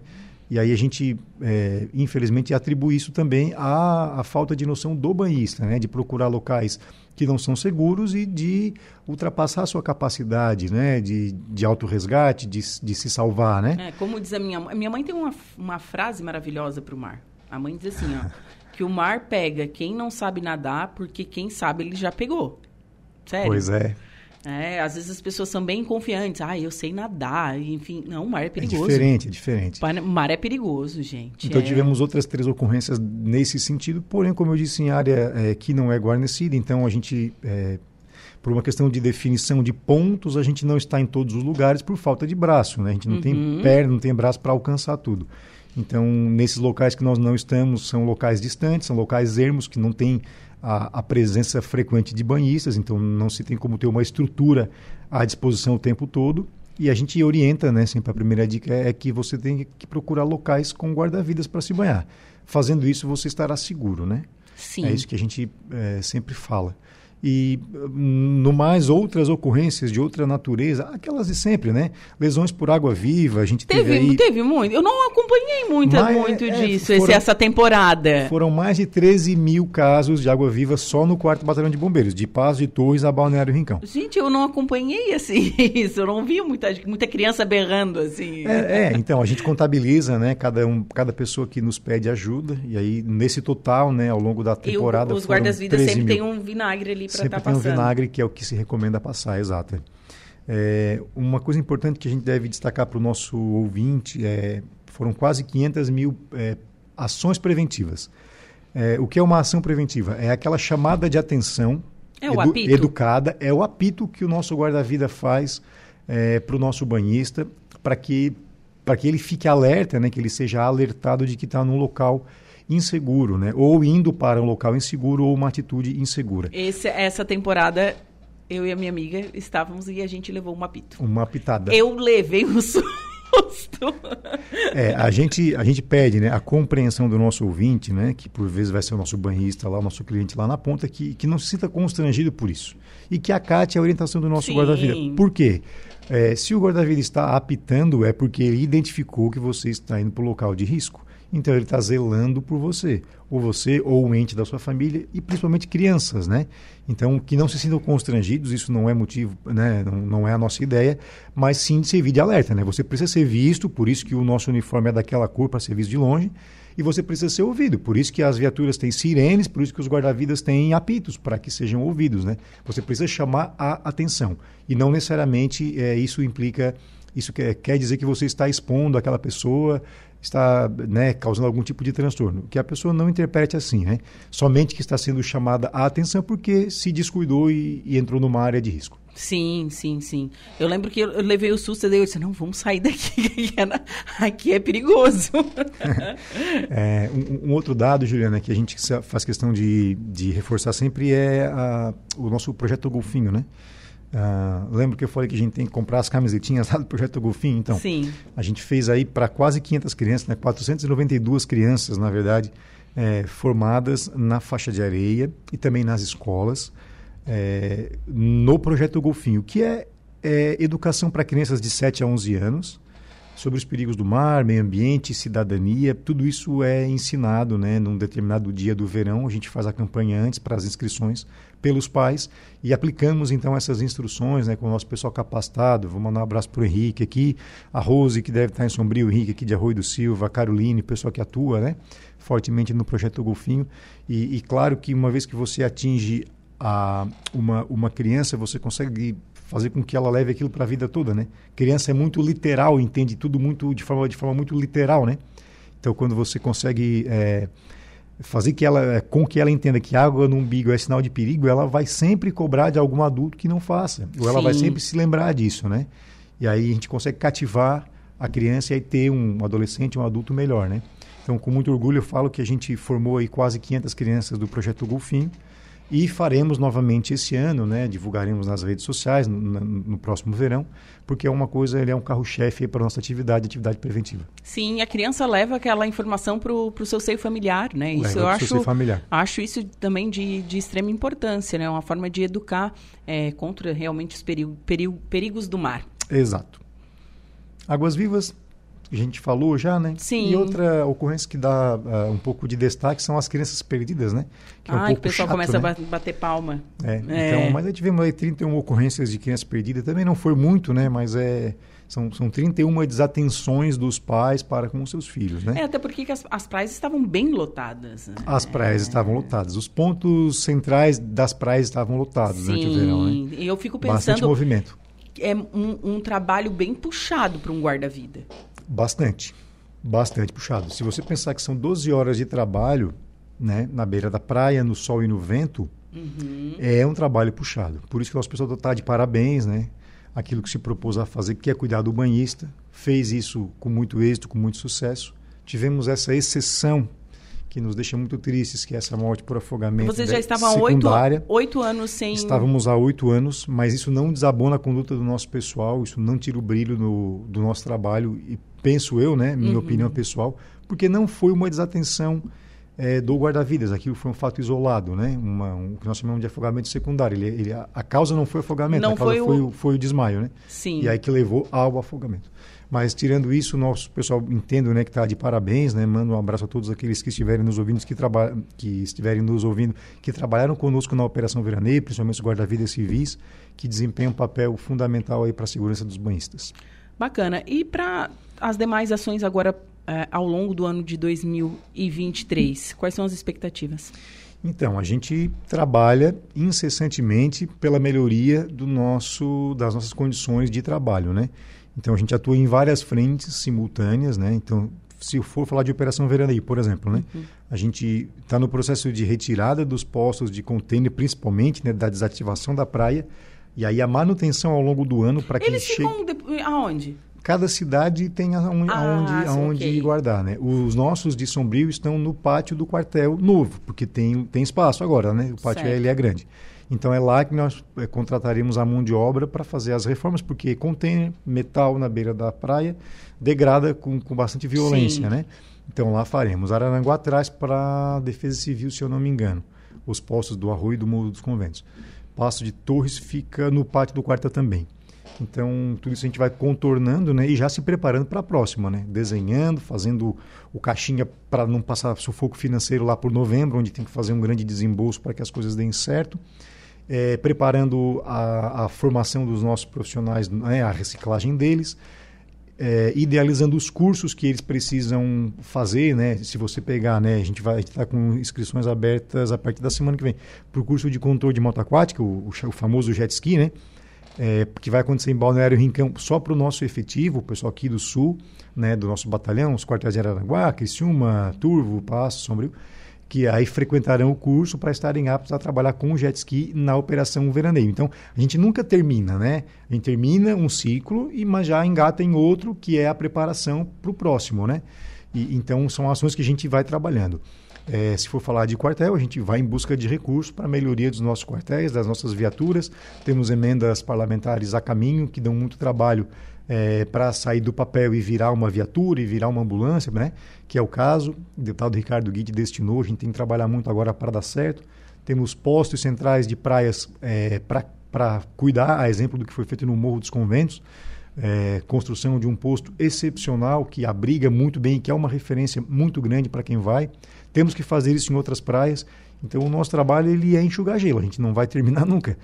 E aí a gente, é, infelizmente, atribui isso também à, à, falta de noção do banhista, né? De procurar locais que não são seguros e de ultrapassar a sua capacidade, né? De, de autorresgate, de, de se salvar, né? É, como diz a minha mãe. Minha mãe tem uma, uma frase maravilhosa para o mar. A mãe diz assim, ó. que o mar pega quem não sabe nadar porque quem sabe ele já pegou. Sério? Pois é. É, às vezes as pessoas são bem confiantes. Ah, eu sei nadar, enfim. Não, o mar é, é perigoso. É diferente, é diferente. O mar é perigoso, gente. Então é... tivemos outras três ocorrências nesse sentido, porém, como eu disse, em área é, que não é guarnecida, então a gente, é, por uma questão de definição de pontos, a gente não está em todos os lugares por falta de braço, né? A gente não uhum. tem perna, não tem braço para alcançar tudo. Então, nesses locais que nós não estamos, são locais distantes, são locais ermos que não tem a, a, presença frequente de banhistas, então não se tem como ter uma estrutura à disposição o tempo todo. E a gente orienta, né, sempre a primeira dica é, é que você tem que procurar locais com guarda-vidas para se banhar. Fazendo isso, você estará seguro, né? Sim. É isso que a gente é, sempre fala. E no mais outras ocorrências de outra natureza, aquelas de sempre, né? Lesões por água viva, a gente teve Teve, aí, teve muito. Eu não acompanhei muito, Mas, muito é, disso, foram- esse- essa temporada. foram mais de 13 mil casos de água viva só no quarto batalhão de bombeiros, de Paz de Torres a Balneário Rincão. Gente, eu não acompanhei assim isso. Eu não vi muita, muita criança berrando assim. É, é, então a gente contabiliza, né, cada um, cada pessoa que nos pede ajuda e aí nesse total, né, ao longo da E o- temporada os foram guardas-vidas 13 sempre mil. tem um vinagre ali para Sempre estar tem um passando. vinagre que é o que se recomenda passar, exato. É, uma coisa importante que a gente deve destacar para o nosso ouvinte é foram quase 500 mil é, ações preventivas. É, o que é uma ação preventiva? É aquela chamada de atenção É apito. educada, é o apito que o nosso guarda-vida faz para o nosso banhista, para que, que ele fique alerta, né, que ele seja alertado de que está num local inseguro, né, ou indo para um local inseguro ou uma atitude insegura. Esse- essa temporada, eu e a minha amiga estávamos e a gente levou uma apito. Uma pitada. Eu levei um susto. É, a gente, a gente pede né, a compreensão do nosso ouvinte, né, que por vezes vai ser o nosso banhista lá, o nosso cliente lá na ponta, que, que não se sinta constrangido por isso. E que acate a orientação do nosso guarda-vida. Por quê? É, se o guarda-vida está apitando, é porque ele identificou que você está indo para o local de risco. Então ele está zelando por você, ou você, ou o ente da sua família, e principalmente crianças, né? Então, que não se sintam constrangidos, isso não é motivo, né? não, não é a nossa ideia, mas sim de servir de alerta, né? Você precisa ser visto, por isso que o nosso uniforme é daquela cor para ser visto de longe, e você precisa ser ouvido, por isso que as viaturas têm sirenes, por isso que os guarda-vidas têm apitos, para que sejam ouvidos, né? Você precisa chamar a atenção, e não necessariamente é, isso implica, isso quer, quer dizer que você está expondo aquela pessoa, está né, causando algum tipo de transtorno. Que a pessoa não interprete assim, né? Somente que está sendo chamada a atenção porque se descuidou e, e entrou numa área de risco. Sim, sim, sim. Eu lembro que eu eu levei o susto e daí eu disse, não, vamos sair daqui, era- aqui é perigoso. É, um, um outro dado, Juliana, que a gente faz questão de, de reforçar sempre é a- o nosso projeto Golfinho, né? Ah, lembra que eu falei que a gente tem que comprar as camisetinhas lá do projeto Golfinho? Então, Sim. A gente fez aí para quase 500 crianças, né? 492 crianças, na verdade, é, formadas na faixa de areia e também nas escolas, é, no projeto Golfinho, que é, é educação para crianças de 7 a 11 anos, sobre os perigos do mar, meio ambiente, cidadania, tudo isso é ensinado, né, num determinado dia do verão, a gente faz a campanha antes para as inscrições pelos pais e aplicamos então essas instruções, né, com o nosso pessoal capacitado. Vou mandar um abraço para o Henrique aqui, a Rose que deve estar em Sombrio, o Henrique aqui de Arroio do Silva, a Caroline, pessoal que atua, né, fortemente no projeto Golfinho. E, e claro que uma vez que você atinge a, uma, uma criança, você consegue fazer com que ela leve aquilo para a vida toda, né? Criança é muito literal, entende tudo muito de forma de forma muito literal, né? Então quando você consegue é, fazer que ela com que ela entenda que água no umbigo é sinal de perigo, ela vai sempre cobrar de algum adulto que não faça, ou ela vai Sim. sempre se lembrar disso, né? E aí a gente consegue cativar a criança e ter um adolescente, um adulto melhor, né? Então, com muito orgulho, eu falo que a gente formou aí quase 500 crianças do projeto Golfinho e faremos novamente esse ano, né? Divulgaremos nas redes sociais no, no- próximo verão, porque é uma coisa, ele é um carro-chefe para nossa atividade, atividade preventiva. Sim, a criança leva aquela informação pro, pro seu seio familiar, né? Isso Leva eu acho, seio familiar. acho isso também de, de extrema importância, né? Uma forma de educar é, contra realmente os perigo, perigo- perigos do mar. Exato. Águas vivas, a gente falou já, né? Sim. E outra ocorrência que dá ah, um pouco de destaque são as crianças perdidas, né? Que é um ah, que o pessoal chato, começa né? a ba- bater palma. É, É. Então, mas aí tivemos aí 31 ocorrências de crianças perdidas. Também não foi muito, né? Mas é, são, são 31 desatenções dos pais para com os seus filhos, né? É, até porque que as, as praias estavam bem lotadas. né? As praias estavam lotadas. Os pontos centrais das praias estavam lotados durante o verão, né? Sim, eu fico Bastante pensando movimento. que é um, um trabalho bem puxado para um guarda-vida. Bastante. Bastante puxado. Se você pensar que são 12 horas de trabalho, né, na beira da praia, no sol e no vento, Uhum. é um trabalho puxado. Por isso que o nosso pessoal está de parabéns, né? Aquilo que se propôs a fazer, que é cuidar do banhista, fez isso com muito êxito, com muito sucesso. Tivemos essa exceção que nos deixa muito tristes, que é essa morte por afogamento Vocês já estavam há oito, secundária. oito anos sem. Estávamos há oito anos, mas isso não desabona a conduta do nosso pessoal, isso não tira o brilho no- do nosso trabalho, e penso eu, né, minha Uhum. opinião pessoal, porque não foi uma desatenção é, do guarda-vidas. Aquilo foi um fato isolado, né? Uma, um, o que nós chamamos de afogamento secundário. Ele, ele, a, a, causa não foi afogamento, não a causa foi o... Foi, o, foi o desmaio, né? Sim. E aí que levou ao afogamento. Mas tirando isso, nosso pessoal entendo, né, que está de parabéns, né? Mando um abraço a todos aqueles que estiverem nos ouvindo, que trabalham, que estiverem nos ouvindo, que trabalharam conosco na Operação Veraneio, principalmente os guarda-vidas civis, que desempenham um papel fundamental aí para a segurança dos banhistas. Bacana. E para as demais ações agora é, ao longo do ano de 2023, quais são as expectativas? Então, a gente trabalha incessantemente pela melhoria do nosso, das nossas condições de trabalho, né? Então a gente atua em várias frentes simultâneas, né? Então, se for falar de operação Verandaí, por exemplo, né? Uhum. A gente está no processo de retirada dos postos de contêiner, principalmente, né, da desativação da praia, e aí a manutenção ao longo do ano para que Eles ficam de... aonde? Cada cidade tem aonde, ah, aonde, aonde okay. guardar, né? Os nossos de Sombrio estão no pátio do quartel novo, porque tem, tem espaço agora, né? O pátio ele é grande. Então é lá que nós é, contrataremos a mão de obra para fazer as reformas, porque contém metal na beira da praia, degrada com, com bastante violência, Sim. né? Então lá faremos. Araranguá traz para a Defesa Civil, se eu não me engano, os postos do Arroio e do Morro dos Conventos. Passo de Torres fica no pátio do quartel também. Então, tudo isso a gente vai contornando né, e já se preparando para a próxima, né? desenhando, fazendo o caixinha para não passar sufoco financeiro lá por novembro, onde tem que fazer um grande desembolso para que as coisas deem certo é, preparando a, a, formação dos nossos profissionais, né, a reciclagem deles, é, idealizando os cursos que eles precisam fazer, né? Se você pegar, né? A gente vai estar tá com inscrições abertas a partir da semana que vem para o curso de controle de moto aquática, o, o, famoso jet ski, né? É, que vai acontecer em Balneário Rincão só para o nosso efetivo, o pessoal aqui do Sul, né? Do nosso batalhão, os quartéis de Araranguá, Criciúma, Turvo, Passo, Sombrio que aí frequentarão o curso para estarem aptos a trabalhar com o jet ski na operação veraneio. Então, a gente nunca termina, né? A gente termina um ciclo e mas já engata em outro, que é a preparação para o próximo, né? E, então, são ações que a gente vai trabalhando. É, se for falar de quartel, a gente vai em busca de recursos para a melhoria dos nossos quartéis, das nossas viaturas. Temos emendas parlamentares a caminho que dão muito trabalho é, para sair do papel e virar uma viatura e virar uma ambulância, né? que é o caso. O deputado Ricardo Guide destinou, a gente tem que trabalhar muito agora para dar certo. Temos postos centrais de praias é, para cuidar, a exemplo do que foi feito no Morro dos Conventos. É, construção de um posto excepcional que abriga muito bem, que é uma referência muito grande para quem vai. Temos que fazer isso em outras praias. Então o nosso trabalho ele é enxugar gelo, a gente não vai terminar nunca.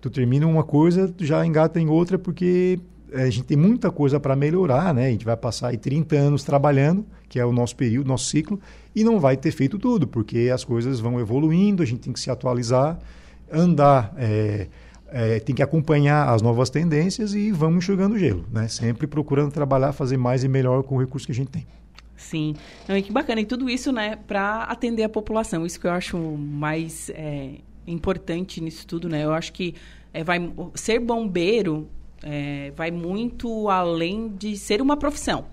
Tu termina uma coisa, já engata em outra porque a gente tem muita coisa para melhorar, né? A gente vai passar aí 30 anos trabalhando, que é o nosso período, nosso ciclo, e não vai ter feito tudo, porque as coisas vão evoluindo, a gente tem que se atualizar, andar, é, é, tem que acompanhar as novas tendências e vamos enxugando gelo, né? Sempre procurando trabalhar, fazer mais e melhor com o recurso que a gente tem. Sim, não, e que bacana, e tudo isso, né, para atender a população, isso que eu acho mais é, importante nisso tudo, né? Eu acho que é, vai ser bombeiro é, vai muito além de ser uma profissão.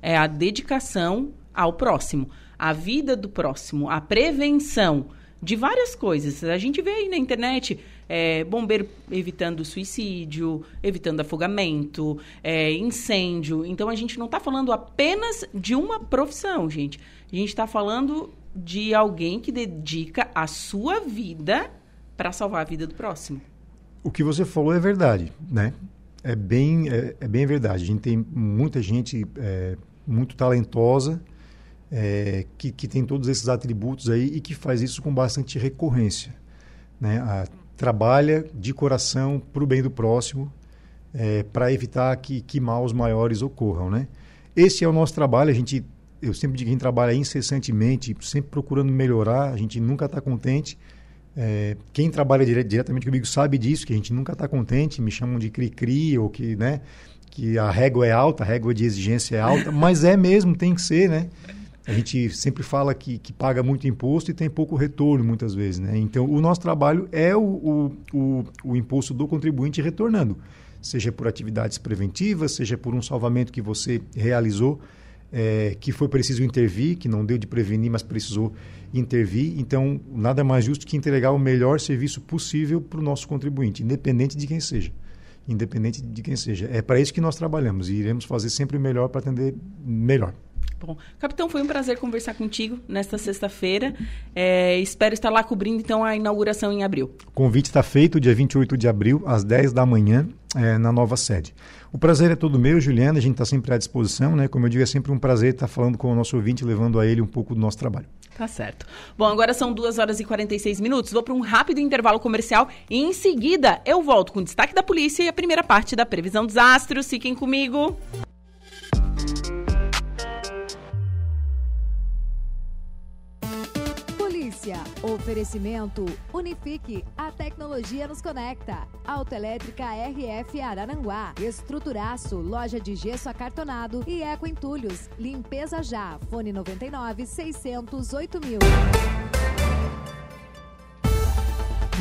É a dedicação ao próximo, a vida do próximo, a prevenção de várias coisas. A gente vê aí na internet é, bombeiro evitando suicídio, evitando afogamento, é, incêndio. Então a gente não está falando apenas de uma profissão, gente. A gente está falando de alguém que dedica a sua vida para salvar a vida do próximo. O que você falou é verdade, né? É bem, é, é, bem verdade. A gente tem muita gente é, muito talentosa é, que, que tem todos esses atributos aí e que faz isso com bastante recorrência. Né? A, trabalha de coração para o bem do próximo é, para evitar que, que maus maiores ocorram. Né? Esse é o nosso trabalho. A gente, eu sempre digo que a gente trabalha incessantemente, sempre procurando melhorar. A gente nunca está contente é, quem trabalha dire diretamente comigo sabe disso, que a gente nunca está contente, me chamam de cri-cri, ou que, né, que a régua é alta, a régua de exigência é alta, mas é mesmo, tem que ser, né? A gente sempre fala que, que paga muito imposto e tem pouco retorno muitas vezes, né? Então, o nosso trabalho é o, o, o, o imposto do contribuinte retornando, seja por atividades preventivas, seja por um salvamento que você realizou, é, que foi preciso intervir, que não deu de prevenir, mas precisou intervir. Então, nada mais justo que entregar o melhor serviço possível para o nosso contribuinte, independente de quem seja. Independente de quem seja. É para isso que nós trabalhamos e iremos fazer sempre o melhor para atender melhor. Bom, capitão, foi um prazer conversar contigo nesta sexta-feira. É, espero estar lá cobrindo, então, a inauguração em abril. O convite está feito, dia 28 de abril, às 10 da manhã, é, na nova sede. O prazer é todo meu, Juliana, a gente está sempre à disposição, né? Como eu digo, é sempre um prazer estar falando com o nosso ouvinte, levando a ele um pouco do nosso trabalho. Tá certo. Bom, agora são 2 horas e 46 minutos. Vou para um rápido intervalo comercial e em seguida eu volto com o destaque da polícia e a primeira parte da previsão dos astros. Fiquem comigo. Oferecimento Unifique. A tecnologia nos conecta. Autoelétrica RF Araranguá. Estruturaço. Loja de gesso acartonado e Eco Entulhos. Limpeza já. Fone 99 608 mil.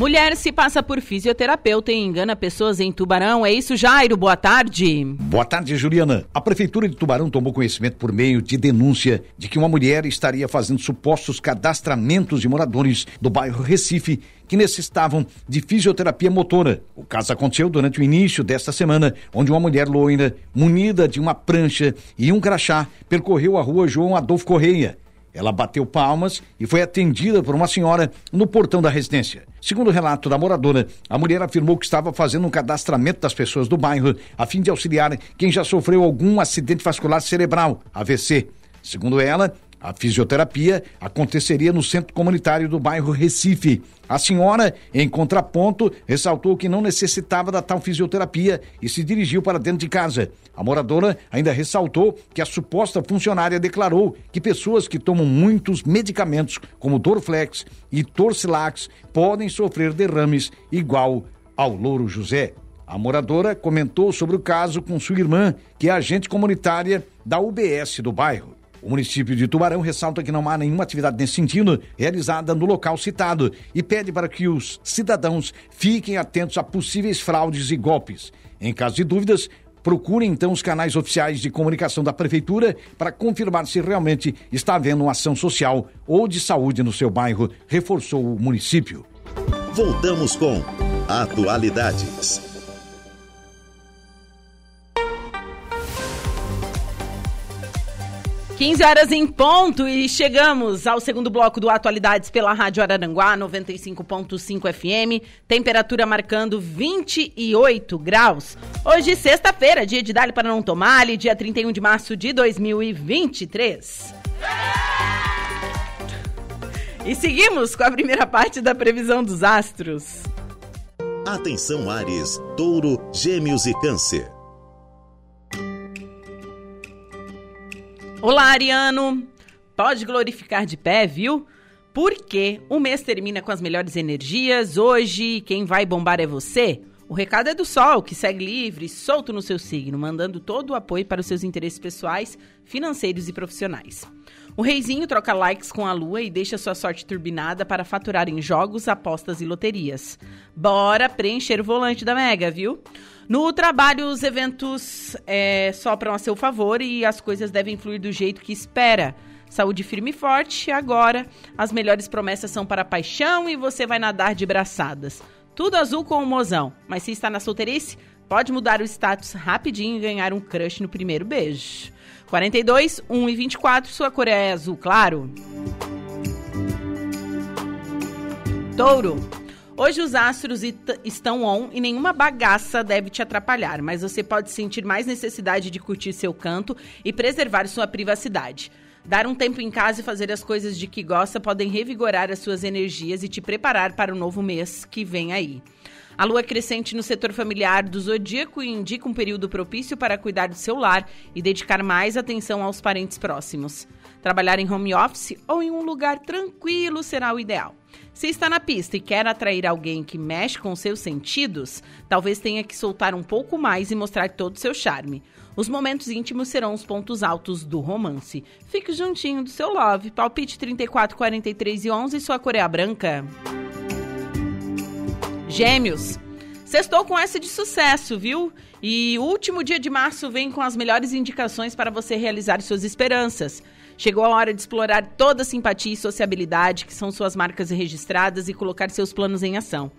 Mulher se passa por fisioterapeuta e engana pessoas em Tubarão. É isso, Jairo? Boa tarde. Boa tarde, Juliana. A Prefeitura de Tubarão tomou conhecimento por meio de denúncia de que uma mulher estaria fazendo supostos cadastramentos de moradores do bairro Recife que necessitavam de fisioterapia motora. O caso aconteceu durante o início desta semana, onde uma mulher loira, munida de uma prancha e um crachá, percorreu a rua João Adolfo Correia. Ela bateu palmas e foi atendida por uma senhora no portão da residência. Segundo o relato da moradora, a mulher afirmou que estava fazendo um cadastramento das pessoas do bairro a fim de auxiliar quem já sofreu algum acidente vascular cerebral, AVC. Segundo ela, a fisioterapia aconteceria no centro comunitário do bairro Recife. A senhora, em contraponto, ressaltou que não necessitava da tal fisioterapia e se dirigiu para dentro de casa. A moradora ainda ressaltou que a suposta funcionária declarou que pessoas que tomam muitos medicamentos, como Dorflex e Torcilax, podem sofrer derrames igual ao Louro José. A moradora comentou sobre o caso com sua irmã, que é agente comunitária da UBS do bairro. O município de Tubarão ressalta que não há nenhuma atividade nesse sentido realizada no local citado e pede para que os cidadãos fiquem atentos a possíveis fraudes e golpes. Em caso de dúvidas, procure então os canais oficiais de comunicação da prefeitura para confirmar se realmente está havendo uma ação social ou de saúde no seu bairro, reforçou o município. Voltamos com Atualidades. 15 horas em ponto e chegamos ao segundo bloco do Atualidades pela Rádio Araranguá 95.5 FM, temperatura marcando 28 graus. Hoje, sexta-feira, dia de Dali para não tomar, dia 31 de março de 2023. E seguimos com a primeira parte da previsão dos astros. Atenção Ares, Touro, Gêmeos e Câncer. Olá, Ariano! Pode glorificar de pé, viu? Porque o mês termina com as melhores energias. Hoje, quem vai bombar é você. O recado é do Sol, que segue livre, solto no seu signo, mandando todo o apoio para os seus interesses pessoais, financeiros e profissionais. O reizinho troca likes com a lua e deixa sua sorte turbinada para faturar em jogos, apostas e loterias. Bora preencher o volante da Mega, viu? No trabalho, os eventos é, sopram a seu favor e as coisas devem fluir do jeito que espera. Saúde firme e forte. Agora, as melhores promessas são para paixão e você vai nadar de braçadas. Tudo azul com o mozão. Mas se está na solteirice, pode mudar o status rapidinho e ganhar um crush no primeiro beijo. 42, 1 e 24, sua cor é azul claro. Touro. Hoje os astros estão on e nenhuma bagaça deve te atrapalhar, mas você pode sentir mais necessidade de curtir seu canto e preservar sua privacidade. Dar um tempo em casa e fazer as coisas de que gosta podem revigorar as suas energias e te preparar para o novo mês que vem aí. A lua crescente no setor familiar do zodíaco indica um período propício para cuidar do seu lar e dedicar mais atenção aos parentes próximos. Trabalhar em home office ou em um lugar tranquilo será o ideal. Se está na pista e quer atrair alguém que mexe com seus sentidos, talvez tenha que soltar um pouco mais e mostrar todo o seu charme. Os momentos íntimos serão os pontos altos do romance. Fique juntinho do seu love. Palpite 34, 43 e 11, sua cor é branca. Gêmeos. Sextou com essa de sucesso, viu? E o último dia de março vem com as melhores indicações para você realizar suas esperanças. Chegou a hora de explorar toda a simpatia e sociabilidade que são suas marcas registradas e colocar seus planos em ação.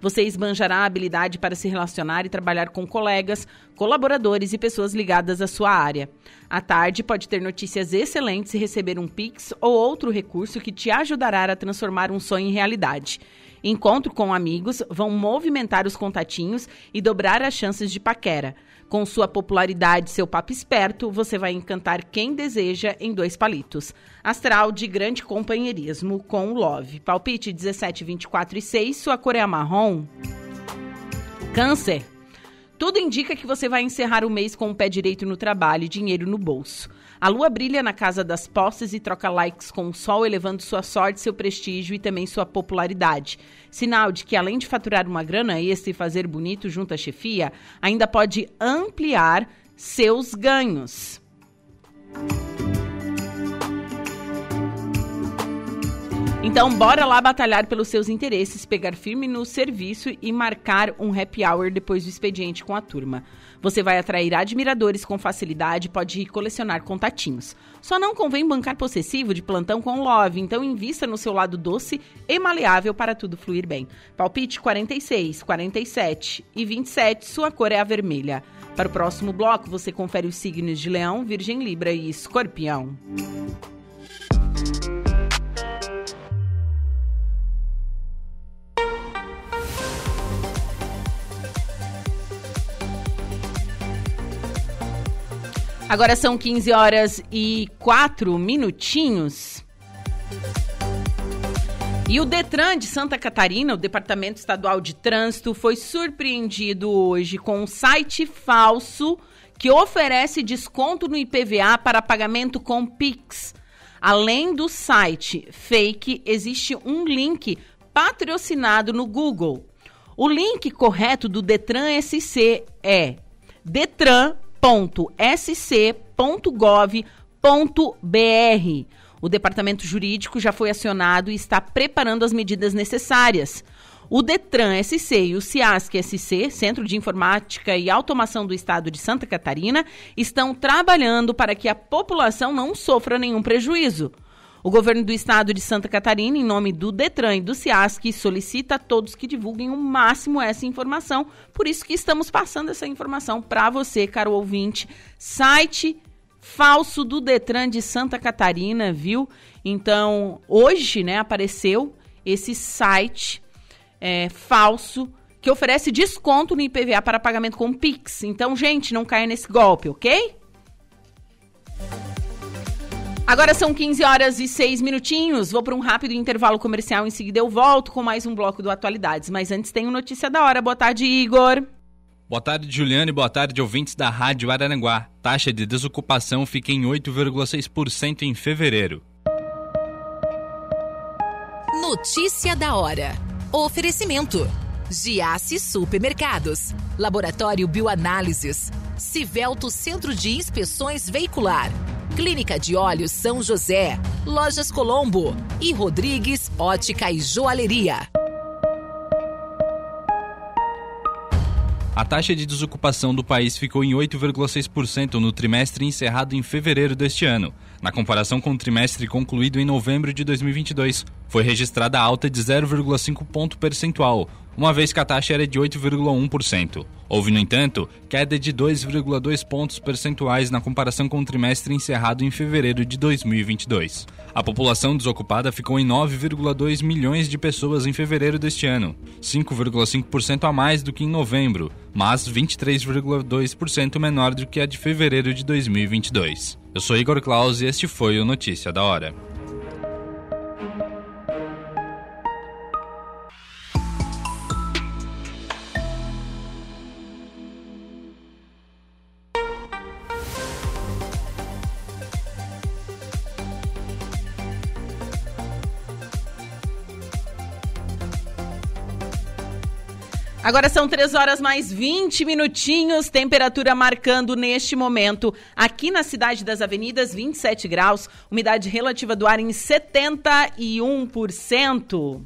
Você esbanjará a habilidade para se relacionar e trabalhar com colegas, colaboradores e pessoas ligadas à sua área. À tarde, pode ter notícias excelentes e receber um Pix ou outro recurso que te ajudará a transformar um sonho em realidade. Encontro com amigos vão movimentar os contatinhos e dobrar as chances de paquera. Com sua popularidade e seu papo esperto, você vai encantar quem deseja em dois palitos. Astral de grande companheirismo com o Love. Palpite 17, 24 e 6, sua cor é marrom. Câncer. Tudo indica que você vai encerrar o mês com o pé direito no trabalho e dinheiro no bolso. A lua brilha na casa das posses e troca likes com o sol, elevando sua sorte, seu prestígio e também sua popularidade. Sinal de que, além de faturar uma grana extra e fazer bonito junto à chefia, ainda pode ampliar seus ganhos. Então, bora lá batalhar pelos seus interesses, pegar firme no serviço e marcar um happy hour depois do expediente com a turma. Você vai atrair admiradores com facilidade pode colecionar contatinhos. Só não convém bancar possessivo de plantão com love, então invista no seu lado doce e maleável para tudo fluir bem. Palpite 46, 47 e 27, sua cor é a vermelha. Para o próximo bloco, você confere os signos de Leão, Virgem, Libra e Escorpião. Agora são 15 horas e 4 minutinhos. E o Detran de Santa Catarina, o Departamento Estadual de Trânsito, foi surpreendido hoje com um site falso que oferece desconto no IPVA para pagamento com Pix. Além do site fake, existe um link patrocinado no Google. O link correto do Detran SC é detran www.sc.gov.br. O departamento jurídico já foi acionado e está preparando as medidas necessárias. O Detran SC e o CIASC SC, Centro de Informática e Automação do Estado de Santa Catarina, estão trabalhando para que a população não sofra nenhum prejuízo. O governo do estado de Santa Catarina, em nome do Detran e do CIASC, solicita a todos que divulguem o máximo essa informação. Por isso que estamos passando essa informação para você, caro ouvinte. Site falso do Detran de Santa Catarina, viu? Então, hoje, né, apareceu esse site é, falso que oferece desconto no IPVA para pagamento com Pix. Então, gente, não caia nesse golpe, ok? Agora são 15 horas e 6 minutinhos. Vou para um rápido intervalo comercial. Em seguida eu volto com mais um bloco do Atualidades. Mas antes tem notícia da hora. Boa tarde, Igor. Boa tarde, Juliane. Boa tarde, ouvintes da Rádio Araranguá. Taxa de desocupação fica em 8,6% em fevereiro. Notícia da hora. Oferecimento. Giasse Supermercados. Laboratório Bioanálises. Civelto Centro de Inspeções Veicular. Clínica de Olhos São José, Lojas Colombo e Rodrigues Ótica e Joalheria. A taxa de desocupação do país ficou em 8,6% no trimestre encerrado em fevereiro deste ano. Na comparação com o trimestre concluído em novembro de 2022, foi registrada alta de 0,5 ponto percentual, uma vez que a taxa era de 8,1%. Houve, no entanto, queda de 2,2 pontos percentuais na comparação com o trimestre encerrado em fevereiro de 2022. A população desocupada ficou em 9,2 milhões de pessoas em fevereiro deste ano, 5,5% a mais do que em novembro, mas 23,2% menor do que a de fevereiro de 2022. Eu sou Igor Claus e este foi o Notícia da Hora. Agora são 3 horas mais 20 minutinhos, temperatura marcando neste momento aqui na cidade das avenidas 27 graus, umidade relativa do ar em 71%.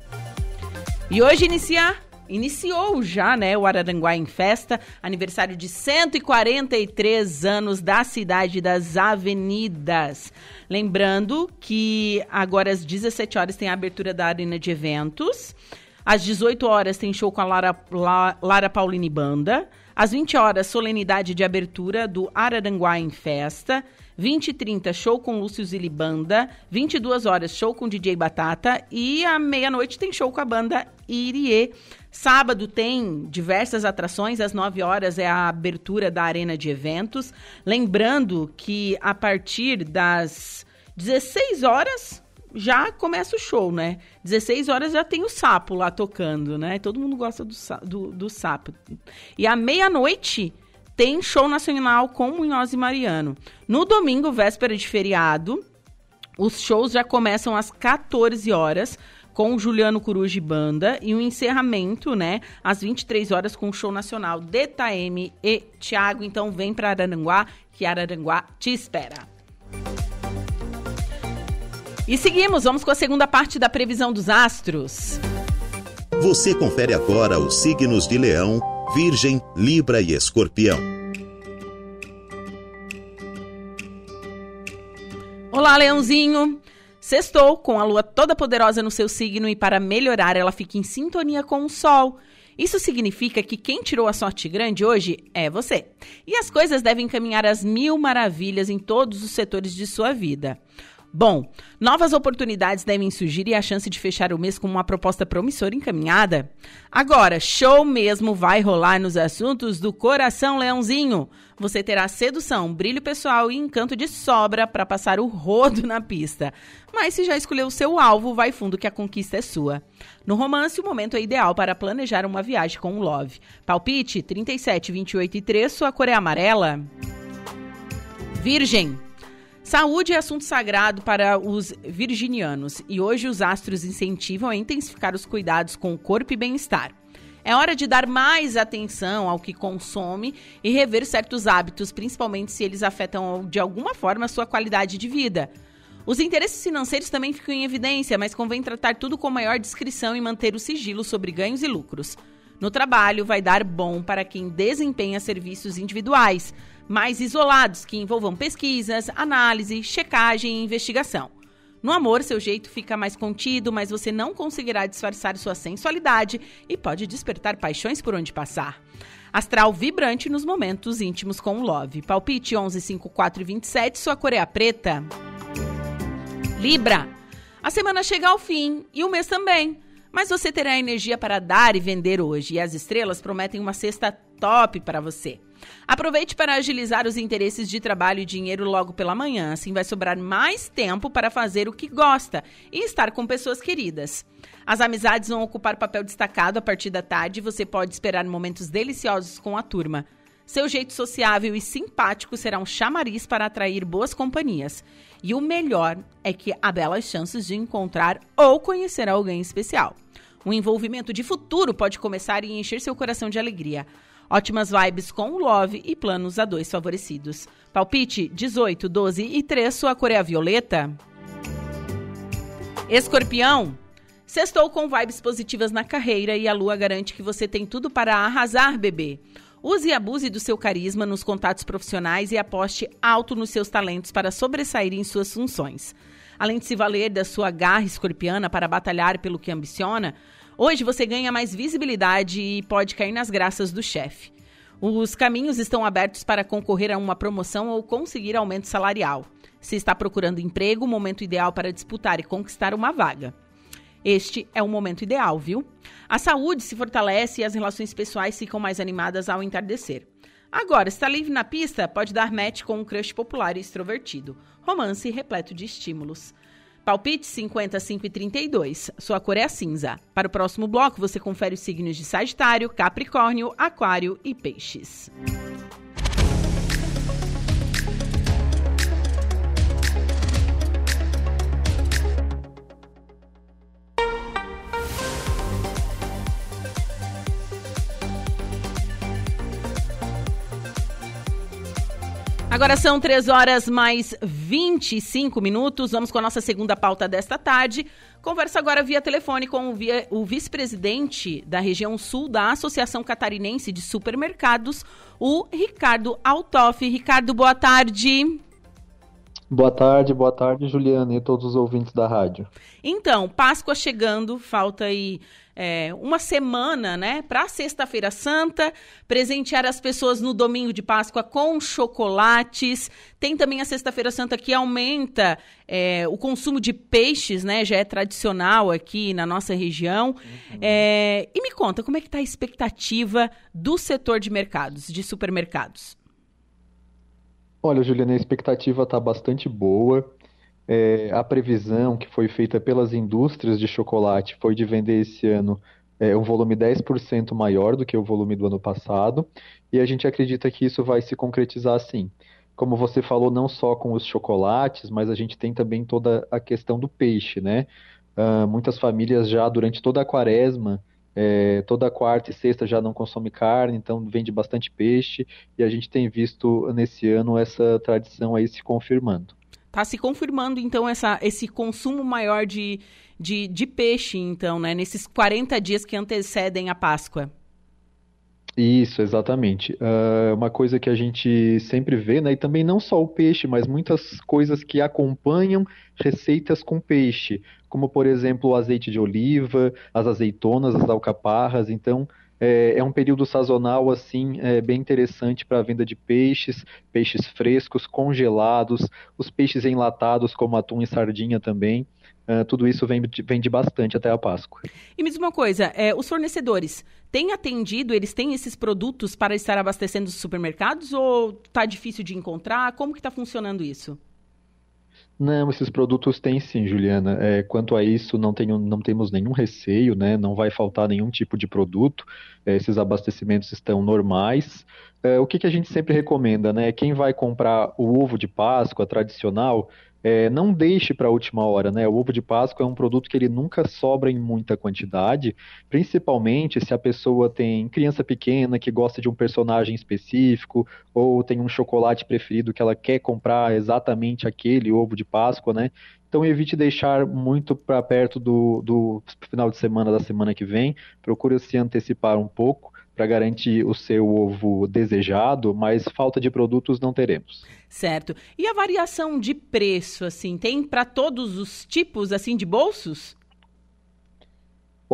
E hoje inicia, iniciou já, né, o Araranguá em festa, aniversário de 143 anos da cidade das avenidas. Lembrando que agora às 17 horas tem a abertura da arena de eventos Às 18 horas tem show com a Lara, La, Lara Paulini Banda. Às 20 horas, solenidade de abertura do Araranguá em Festa. 20 e 30, show com Lúcio Zili Banda. 22 horas, show com DJ Batata. E à meia-noite tem show com a banda Irie. Sábado tem diversas atrações, às 9 horas é a abertura da arena de eventos. Lembrando que a partir das 16 horas já começa o show, né? 16 horas já tem o sapo lá tocando, né? Todo mundo gosta do, do, do sapo. E à meia-noite tem show nacional com Munhoz e Mariano. No domingo, véspera de feriado, os shows já começam às 14 horas com o Juliano Coruja Banda e o um encerramento, né, às 23 horas com o show nacional de Taeme e Thiago. Então vem para Araranguá, que Araranguá te espera. E seguimos, vamos com a segunda parte da previsão dos astros. Você confere agora os signos de Leão, Virgem, Libra e Escorpião. Olá, Leãozinho! Sextou com a lua toda poderosa no seu signo e para melhorar ela fica em sintonia com o sol. Isso significa que quem tirou a sorte grande hoje é você. E as coisas devem caminhar às mil maravilhas em todos os setores de sua vida. Bom, novas oportunidades devem surgir e a chance de fechar o mês com uma proposta promissora encaminhada. Agora, show mesmo vai rolar nos assuntos do coração leãozinho. Você terá sedução, brilho pessoal e encanto de sobra para passar o rodo na pista. Mas se já escolheu seu alvo, vai fundo que a conquista é sua. No romance, o momento é ideal para planejar uma viagem com o Love. Palpite 37, 28 e 3, sua cor é amarela. Virgem. Saúde é assunto sagrado para os virginianos e hoje os astros incentivam a intensificar os cuidados com o corpo e bem-estar. É hora de dar mais atenção ao que consome e rever certos hábitos, principalmente se eles afetam de alguma forma a sua qualidade de vida. Os interesses financeiros também ficam em evidência, mas convém tratar tudo com maior discrição e manter o sigilo sobre ganhos e lucros. No trabalho, vai dar bom para quem desempenha serviços individuais mais isolados, que envolvam pesquisas, análise, checagem e investigação. No amor, seu jeito fica mais contido, mas você não conseguirá disfarçar sua sensualidade e pode despertar paixões por onde passar. Astral vibrante nos momentos íntimos com o Love. Palpite 11, 5, 4 e 27, sua cor é a preta. Libra. A semana chega ao fim e o mês também. Mas você terá energia para dar e vender hoje, e as estrelas prometem uma cesta top para você. Aproveite para agilizar os interesses de trabalho e dinheiro logo pela manhã, assim vai sobrar mais tempo para fazer o que gosta e estar com pessoas queridas. As amizades vão ocupar papel destacado a partir da tarde e você pode esperar momentos deliciosos com a turma. Seu jeito sociável e simpático será um chamariz para atrair boas companhias. E o melhor é que há belas chances de encontrar ou conhecer alguém especial. Um envolvimento de futuro pode começar e encher seu coração de alegria. Ótimas vibes com o Love e planos a dois favorecidos. Palpite 18, 12 e 3, sua cor é a violeta. Escorpião. Sextou com vibes positivas na carreira e a lua garante que você tem tudo para arrasar, bebê. Use e abuse do seu carisma nos contatos profissionais e aposte alto nos seus talentos para sobressair em suas funções. Além de se valer da sua garra escorpiana para batalhar pelo que ambiciona, Hoje você ganha mais visibilidade e pode cair nas graças do chefe. Os caminhos estão abertos para concorrer a uma promoção ou conseguir aumento salarial. Se está procurando emprego, o momento ideal para disputar e conquistar uma vaga. Este é o momento ideal, viu? A saúde se fortalece e as relações pessoais ficam mais animadas ao entardecer. Agora, está livre na pista? Pode dar match com um crush popular e extrovertido. Romance repleto de estímulos. Palpite 55 e 32. Sua cor é cinza. Para o próximo bloco, você confere os signos de Sagitário, Capricórnio, Aquário e Peixes. Agora são 3 horas mais 25 minutos. Vamos com a nossa segunda pauta desta tarde. Conversa agora via telefone com o, o vice-presidente da região sul da Associação Catarinense de Supermercados, o Ricardo Altoff. Ricardo, boa tarde. Boa tarde, boa tarde, Juliana e todos os ouvintes da rádio. Então, Páscoa chegando, falta aí é, uma semana, né, para Sexta-feira Santa, presentear as pessoas no domingo de Páscoa com chocolates. Tem também a Sexta-feira Santa que aumenta é, o consumo de peixes, né, já é tradicional aqui na nossa região. Uhum. É, e me conta, como é que está a expectativa do setor de mercados, de supermercados? Olha, Juliana, a expectativa está bastante boa. É, a previsão que foi feita pelas indústrias de chocolate foi de vender esse ano é, um volume 10% maior do que o volume do ano passado, e a gente acredita que isso vai se concretizar sim. Como você falou, não só com os chocolates, mas a gente tem também toda a questão do peixe, né? Uh, muitas famílias já durante toda a quaresma, é, toda quarta e sexta já não consome carne, então vende bastante peixe, e a gente tem visto nesse ano essa tradição aí se confirmando. Está se confirmando, então, essa, esse consumo maior de, de, de peixe, então, né? Nesses 40 dias que antecedem a Páscoa. Isso, exatamente. Uh, uma coisa que a gente sempre vê, né? E também não só o peixe, mas muitas coisas que acompanham receitas com peixe, como por exemplo o azeite de oliva, as azeitonas, as alcaparras. Então, é, é um período sazonal assim é, bem interessante para a venda de peixes, peixes frescos, congelados, os peixes enlatados como atum e sardinha também. Uh, tudo isso vende, vende bastante até a Páscoa. E me diz uma coisa, é, os fornecedores têm atendido, eles têm esses produtos para estar abastecendo os supermercados ou está difícil de encontrar? Como que está funcionando isso? Não, esses produtos têm sim, Juliana. É, quanto a isso, não, tenho, não temos nenhum receio, né? Não vai faltar nenhum tipo de produto. É, esses abastecimentos estão normais. É, o que, que a gente sempre recomenda, né? Quem vai comprar o ovo de Páscoa tradicional, é, não deixe para a última hora, né? O ovo de Páscoa é um produto que ele nunca sobra em muita quantidade, principalmente se a pessoa tem criança pequena que gosta de um personagem específico ou tem um chocolate preferido que ela quer comprar exatamente aquele ovo de Páscoa, né? Então evite deixar muito para perto do, do final de semana da semana que vem. Procure se antecipar um pouco para garantir o seu ovo desejado, mas falta de produtos não teremos. Certo. E a variação de preço, assim, tem para todos os tipos, assim, de bolsos?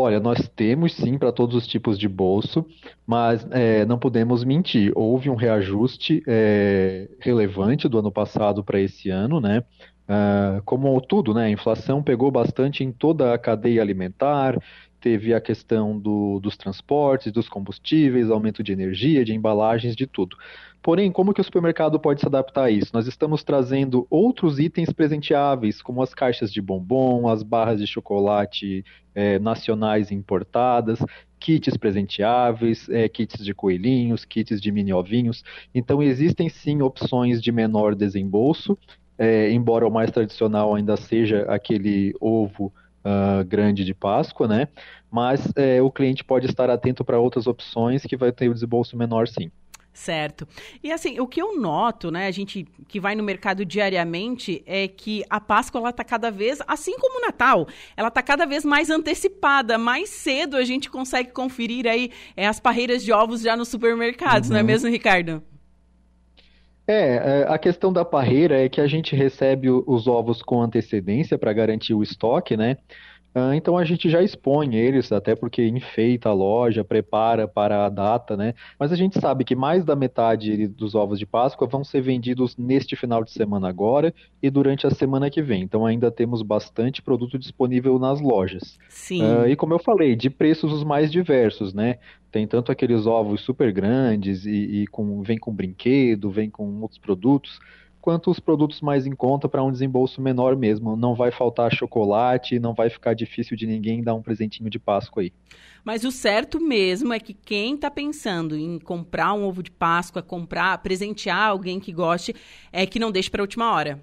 Olha, nós temos sim para todos os tipos de bolso, mas é, não podemos mentir. Houve um reajuste é, relevante do ano passado para esse ano, né? Uh, como tudo, né? A inflação pegou bastante em toda a cadeia alimentar, teve a questão do, dos transportes, dos combustíveis, aumento de energia, de embalagens, de tudo. Porém, como que o supermercado pode se adaptar a isso? Nós estamos trazendo outros itens presenteáveis, como as caixas de bombom, as barras de chocolate é, nacionais importadas, kits presenteáveis, é, kits de coelhinhos, kits de mini ovinhos. Então, existem sim opções de menor desembolso, é, embora o mais tradicional ainda seja aquele ovo uh, grande de Páscoa, né? Mas é, o cliente pode estar atento para outras opções que vai ter o desembolso menor, sim. Certo. E assim, o que eu noto, né, a gente que vai no mercado diariamente, é que a Páscoa ela tá cada vez, assim como o Natal, ela tá cada vez mais antecipada, mais cedo a gente consegue conferir aí é, as parreiras de ovos já nos supermercados, uhum. não é uhum. mesmo, Ricardo? É, é, a questão da parreira é que a gente recebe os ovos com antecedência para garantir o estoque, né? Ah, então a gente já expõe eles, até porque enfeita a loja, prepara para a data, né? Mas a gente sabe que mais da metade dos ovos de Páscoa vão ser vendidos neste final de semana agora e durante a semana que vem. Então ainda temos bastante produto disponível nas lojas. Sim. Uh, e como eu falei, de preços os mais diversos, né? Tem tanto aqueles ovos super grandes e, e com, vem com brinquedo, vem com outros produtos quanto os produtos mais em conta para um desembolso menor mesmo. Não vai faltar chocolate, não vai ficar difícil de ninguém dar um presentinho de Páscoa aí. Mas o certo mesmo é que quem está pensando em comprar um ovo de Páscoa, comprar, presentear alguém que goste, é que não deixe para a última hora.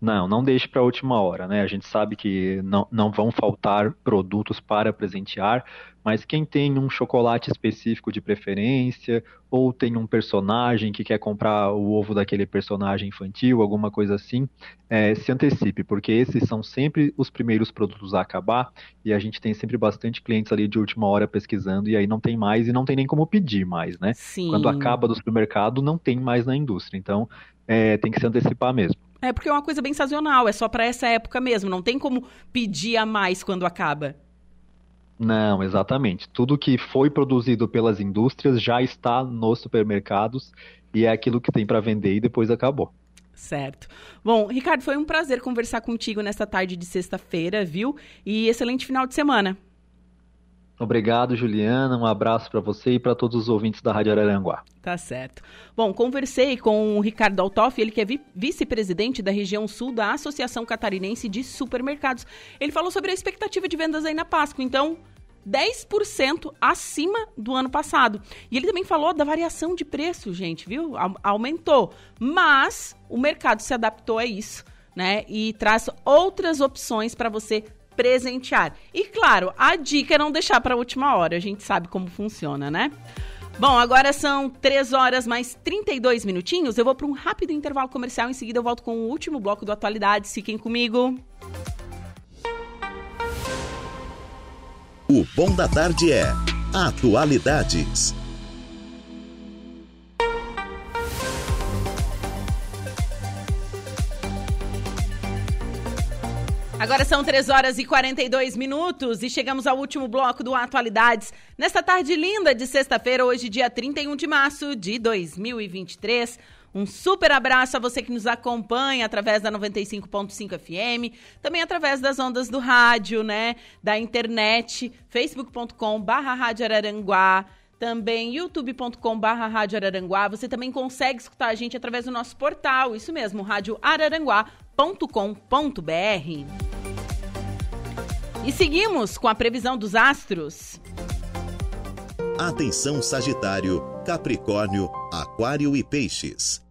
Não, não deixe para a última hora, né? A gente sabe que não, não vão faltar produtos para presentear, mas quem tem um chocolate específico de preferência, ou tem um personagem que quer comprar o ovo daquele personagem infantil, alguma coisa assim, é, se antecipe, porque esses são sempre os primeiros produtos a acabar, e a gente tem sempre bastante clientes ali de última hora pesquisando, e aí não tem mais, e não tem nem como pedir mais, né? Sim. Quando acaba do supermercado, não tem mais na indústria, então é, tem que se antecipar mesmo. É porque é uma coisa bem sazonal, é só para essa época mesmo, não tem como pedir a mais quando acaba. Não, exatamente. Tudo que foi produzido pelas indústrias já está nos supermercados e é aquilo que tem para vender e depois acabou. Certo. Bom, Ricardo, foi um prazer conversar contigo nesta tarde de sexta-feira, viu? E excelente final de semana. Obrigado, Juliana. Um abraço para você e para todos os ouvintes da Rádio Araranguá. Tá certo. Bom, conversei com o Ricardo Altoff, ele que é vice-presidente da região sul da Associação Catarinense de Supermercados. Ele falou sobre a expectativa de vendas aí na Páscoa. Então, 10% acima do ano passado. E ele também falou da variação de preço, gente, viu? Aumentou. Mas o mercado se adaptou a isso, né? E traz outras opções para você presentear. E claro, a dica é não deixar para a última hora. A gente sabe como funciona, né? Bom, agora são 3 horas mais 32 minutinhos. Eu vou para um rápido intervalo comercial. Em seguida, eu volto com o último bloco do Atualidades. Fiquem comigo. O Bom da Tarde é Atualidades. Agora são 3 horas e 42 minutos e chegamos ao último bloco do Atualidades. Nesta tarde linda de sexta-feira, hoje, dia 31 de março de 2023. Um super abraço a você que nos acompanha através da 95.5 FM, também através das ondas do rádio, né? Da internet, facebook.com barra Rádio Araranguá, também youtube.com Rádio Araranguá. Você também consegue escutar a gente através do nosso portal, isso mesmo, radioararanguá.com.br. E seguimos com a previsão dos astros. Atenção Sagitário, Capricórnio, Aquário e Peixes.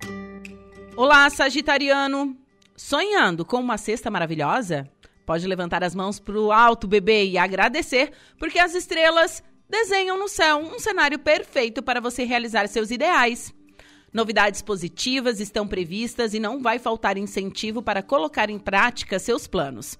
Olá, Sagitariano. Sonhando com uma cesta maravilhosa? Pode levantar as mãos para o alto, bebê, e agradecer, porque as estrelas desenham no céu um cenário perfeito para você realizar seus ideais. Novidades positivas estão previstas e não vai faltar incentivo para colocar em prática seus planos.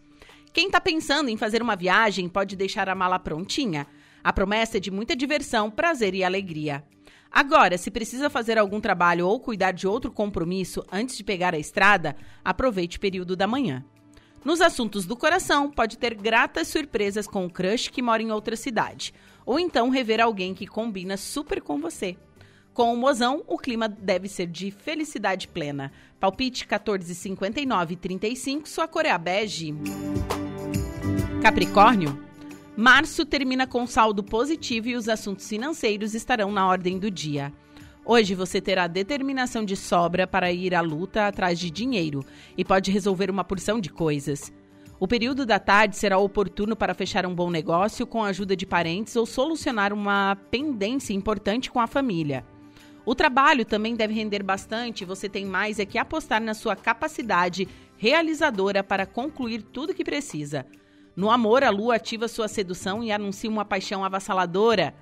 Quem está pensando em fazer uma viagem pode deixar a mala prontinha. A promessa é de muita diversão, prazer e alegria. Agora, se precisa fazer algum trabalho ou cuidar de outro compromisso antes de pegar a estrada, aproveite o período da manhã. Nos assuntos do coração, pode ter gratas surpresas com o crush que mora em outra cidade, ou então rever alguém que combina super com você. Com o mozão, o clima deve ser de felicidade plena. Palpite 1459 35, sua cor é a bege. Capricórnio, março termina com saldo positivo e os assuntos financeiros estarão na ordem do dia. Hoje você terá determinação de sobra para ir à luta atrás de dinheiro e pode resolver uma porção de coisas. O período da tarde será oportuno para fechar um bom negócio com a ajuda de parentes ou solucionar uma pendência importante com a família. O trabalho também deve render bastante, você tem mais é que apostar na sua capacidade realizadora para concluir tudo que precisa. No amor, a lua ativa sua sedução e anuncia uma paixão avassaladora.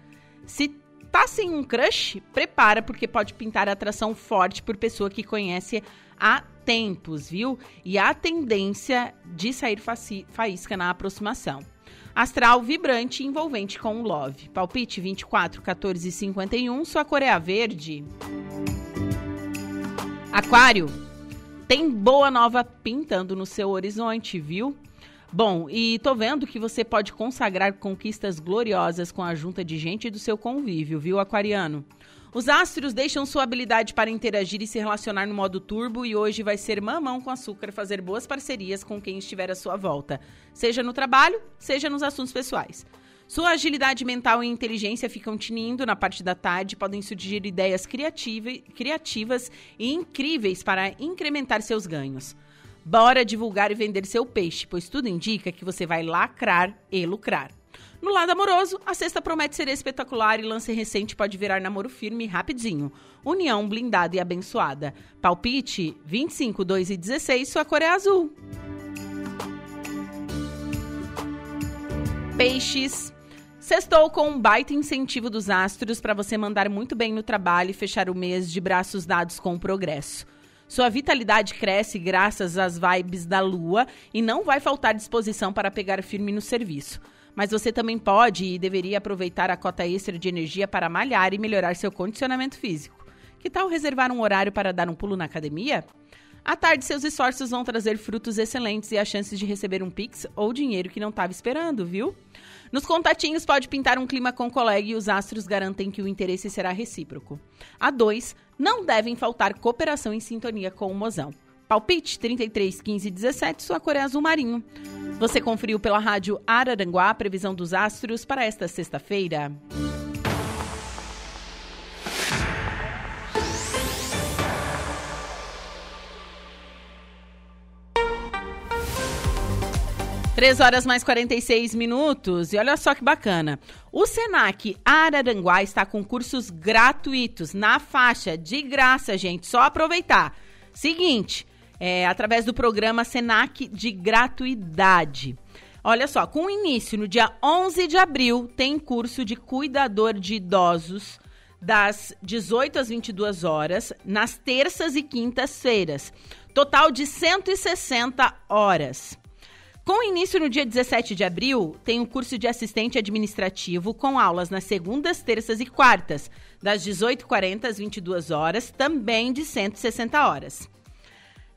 Se tá sem um crush, prepara porque pode pintar atração forte por pessoa que conhece há tempos, viu? E há tendência de sair faísca na aproximação. Astral vibrante e envolvente com o love. Palpite 24, 14 e 51, sua cor é verde. Aquário, tem boa nova pintando no seu horizonte, viu? Bom, e tô vendo que você pode consagrar conquistas gloriosas com a junta de gente do seu convívio, viu, aquariano? Os astros deixam sua habilidade para interagir e se relacionar no modo turbo e hoje vai ser mamão com açúcar fazer boas parcerias com quem estiver à sua volta, seja no trabalho, seja nos assuntos pessoais. Sua agilidade mental e inteligência ficam tinindo na parte da tarde, podem surgir ideias criativa, criativas e incríveis para incrementar seus ganhos. Bora divulgar e vender seu peixe, pois tudo indica que você vai lacrar e lucrar. No lado amoroso, a sexta promete ser espetacular e lance recente pode virar namoro firme rapidinho. União blindada e abençoada. Palpite 25, 2 e 16, sua cor é azul. Peixes. Sextou com um baita incentivo dos astros para você mandar muito bem no trabalho e fechar o mês de braços dados com o progresso. Sua vitalidade cresce graças às vibes da lua e não vai faltar disposição para pegar firme no serviço. Mas você também pode e deveria aproveitar a cota extra de energia para malhar e melhorar seu condicionamento físico. Que tal reservar um horário para dar um pulo na academia? À tarde, seus esforços vão trazer frutos excelentes e a chance de receber um Pix ou dinheiro que não estava esperando, viu? Nos contatinhos pode pintar um clima com colega e os astros garantem que o interesse será recíproco. A 2, não devem faltar cooperação e sintonia com o mozão. Palpite 33 15 17, sua cor é azul marinho. Você conferiu pela rádio Araranguá a previsão dos astros para esta sexta-feira. Três horas mais 46 minutos. E olha só que bacana. O Senac Araranguá está com cursos gratuitos na faixa, de graça, gente. Só aproveitar. Seguinte, é, através do programa Senac de gratuidade. Olha só, com início no dia 11 de abril, tem curso de cuidador de idosos das 18 às 22 horas, nas terças e quintas-feiras. Total de 160 horas. Com início no dia 17 de abril, tem um curso de assistente administrativo com aulas nas segundas, terças e quartas, das 18h40 às 22 horas, também de 160 horas.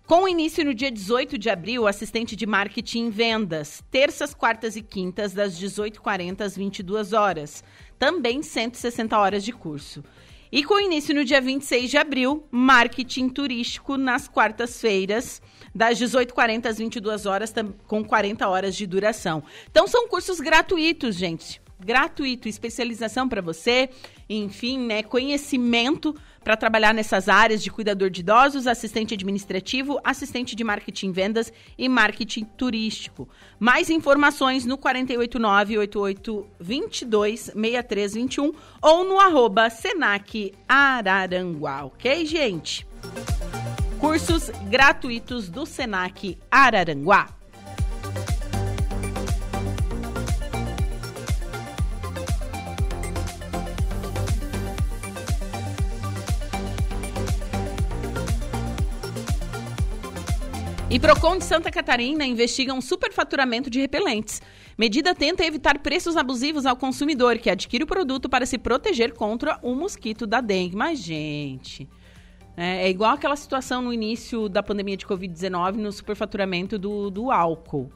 Com início no dia 18 de abril, assistente de marketing em vendas, terças, quartas e quintas, das 18h40 às 22 horas, também 160 horas de curso. E com início no dia 26 de abril, marketing turístico nas quartas-feiras, das 18h40 às 22 horas, com 40 horas de duração. Então são cursos gratuitos, gente. Gratuito, especialização para você, enfim, né, conhecimento para trabalhar nessas áreas de cuidador de idosos, assistente administrativo, assistente de marketing vendas e marketing turístico. Mais informações no 489-8822-6321 ou no arroba Senac Araranguá, ok, gente? Cursos gratuitos do Senac Araranguá. E Procon de Santa Catarina investiga um superfaturamento de repelentes. Medida tenta evitar preços abusivos ao consumidor que adquire o produto para se proteger contra o mosquito da dengue. Mas, gente, é, é igual aquela situação no início da pandemia de Covid-19 no superfaturamento do, do álcool.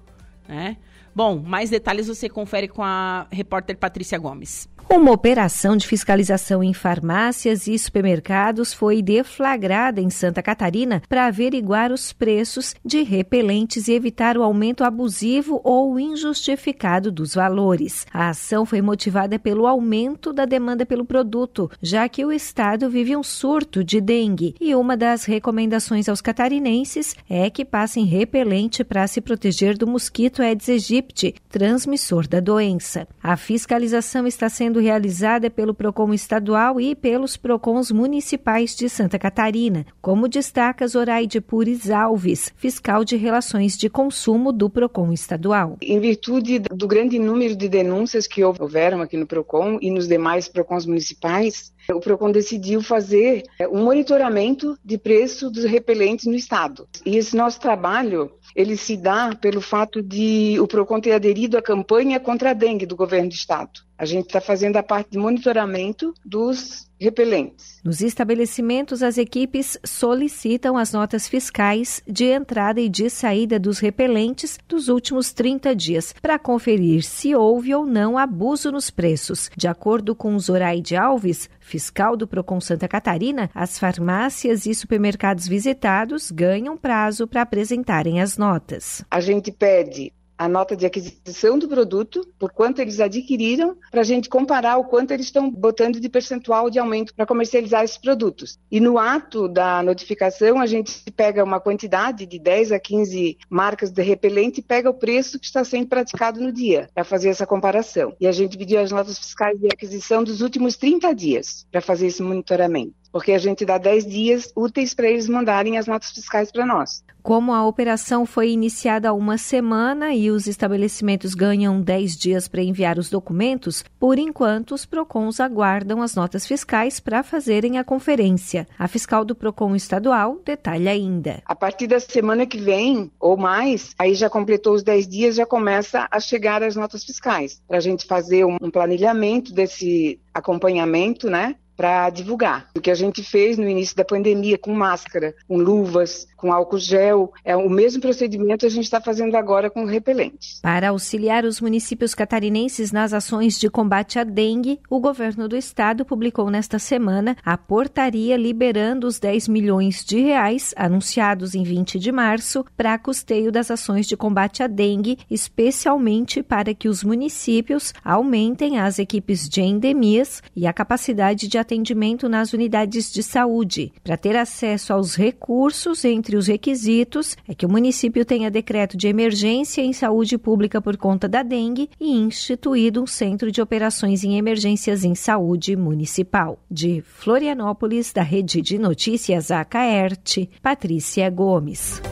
Né? Bom, mais detalhes você confere com a repórter Patrícia Gomes. Uma operação de fiscalização em farmácias e supermercados foi deflagrada em Santa Catarina para averiguar os preços de repelentes e evitar o aumento abusivo ou injustificado dos valores. A ação foi motivada pelo aumento da demanda pelo produto, já que o estado vive um surto de dengue e uma das recomendações aos catarinenses é que passem repelente para se proteger do mosquito Aedes aegypti, transmissor da doença. A fiscalização está sendo realizada pelo PROCON estadual e pelos PROCONs municipais de Santa Catarina, como destaca Zoraide Pures Alves, fiscal de relações de consumo do PROCON estadual. Em virtude do grande número de denúncias que houveram aqui no PROCON e nos demais PROCONs municipais, o PROCON decidiu fazer é, um monitoramento de preço dos repelentes no estado. E esse nosso trabalho ele se dá pelo fato de o PROCON ter aderido à campanha contra a dengue do governo do estado. A gente está fazendo a parte de monitoramento dos repelentes. Nos estabelecimentos, as equipes solicitam as notas fiscais de entrada e de saída dos repelentes dos últimos 30 dias para conferir se houve ou não abuso nos preços. De acordo com Zoraide Alves, fiscal do Procon Santa Catarina, as farmácias e supermercados visitados ganham prazo para apresentarem as notas. A gente pede a nota de aquisição do produto, por quanto eles adquiriram, para a gente comparar o quanto eles estão botando de percentual de aumento para comercializar esses produtos. E no ato da notificação, a gente pega uma quantidade de 10 a 15 marcas de repelente e pega o preço que está sendo praticado no dia, para fazer essa comparação. E a gente pediu as notas fiscais de aquisição dos últimos 30 dias, para fazer esse monitoramento porque a gente dá 10 dias úteis para eles mandarem as notas fiscais para nós. Como a operação foi iniciada há uma semana e os estabelecimentos ganham 10 dias para enviar os documentos, por enquanto os PROCONs aguardam as notas fiscais para fazerem a conferência. A fiscal do PROCON estadual detalha ainda. A partir da semana que vem, ou mais, aí já completou os 10 dias, já começa a chegar as notas fiscais, para a gente fazer um planilhamento desse acompanhamento, né? Para divulgar. O que a gente fez no início da pandemia com máscara, com luvas, com álcool gel, é o mesmo procedimento a gente está fazendo agora com repelentes. Para auxiliar os municípios catarinenses nas ações de combate à dengue, o governo do estado publicou nesta semana a portaria liberando os 10 milhões de reais anunciados em 20 de março para custeio das ações de combate à dengue, especialmente para que os municípios aumentem as equipes de endemias e a capacidade de atendimento nas unidades de saúde. Para ter acesso aos recursos, entre os requisitos é que o município tenha decreto de emergência em saúde pública por conta da dengue e instituído um centro de operações em emergências em saúde municipal. De Florianópolis, da Rede de Notícias Acaerte, Patrícia Gomes.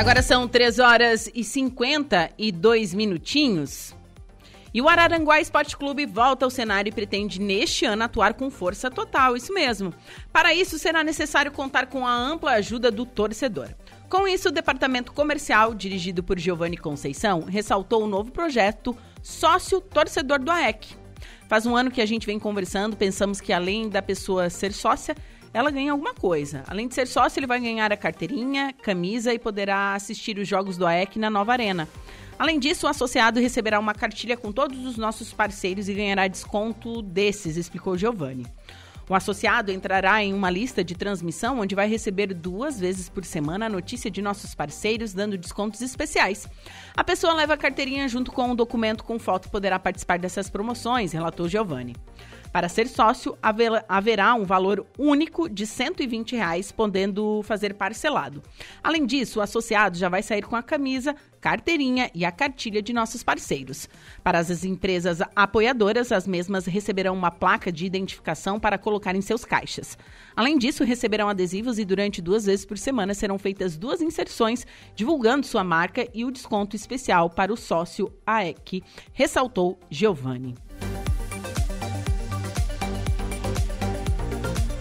Agora são 3 horas e 52 minutinhos. E o Araranguá Esporte Clube volta ao cenário e pretende neste ano atuar com força total, isso mesmo. Para isso será necessário contar com a ampla ajuda do torcedor. Com isso, o departamento comercial, dirigido por Giovanni Conceição, ressaltou o novo projeto Sócio Torcedor do AEC. Faz um ano que a gente vem conversando, pensamos que além da pessoa ser sócia, ela ganha alguma coisa. Além de ser sócio, ele vai ganhar a carteirinha, camisa e poderá assistir os jogos do AEC na nova arena. Além disso, o associado receberá uma cartilha com todos os nossos parceiros e ganhará desconto desses, explicou Giovanni. O associado entrará em uma lista de transmissão onde vai receber duas vezes por semana a notícia de nossos parceiros, dando descontos especiais. A pessoa leva a carteirinha junto com um documento com foto e poderá participar dessas promoções, relatou Giovanni. Para ser sócio, haverá um valor único de 120 reais, podendo fazer parcelado. Além disso, o associado já vai sair com a camisa, carteirinha e a cartilha de nossos parceiros. Para as empresas apoiadoras, as mesmas receberão uma placa de identificação para colocar em seus caixas. Além disso, receberão adesivos e durante duas vezes por semana serão feitas duas inserções divulgando sua marca e o desconto especial para o sócio AEC, ressaltou Giovanni.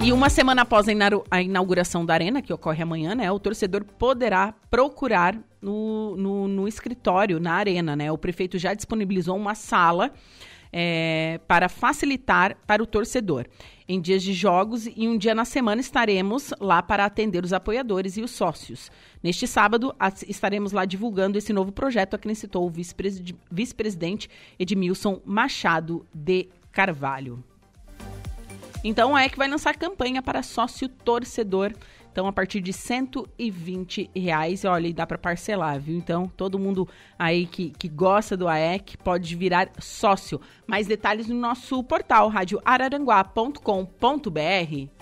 E uma semana após a inauguração da arena, que ocorre amanhã, né, o torcedor poderá procurar no, no, no escritório, na arena. Né? O prefeito já disponibilizou uma sala é, para facilitar para o torcedor. Em dias de jogos e um dia na semana estaremos lá para atender os apoiadores e os sócios. Neste sábado, estaremos lá divulgando esse novo projeto, acrescentou o vice-presidente Edmilson Machado de Carvalho. Então é que vai lançar campanha para sócio torcedor. Então, a partir de 120 reais, olha, e dá para parcelar, viu? Então, todo mundo aí que, que gosta do AEC pode virar sócio. Mais detalhes no nosso portal radioararanguá.com.br.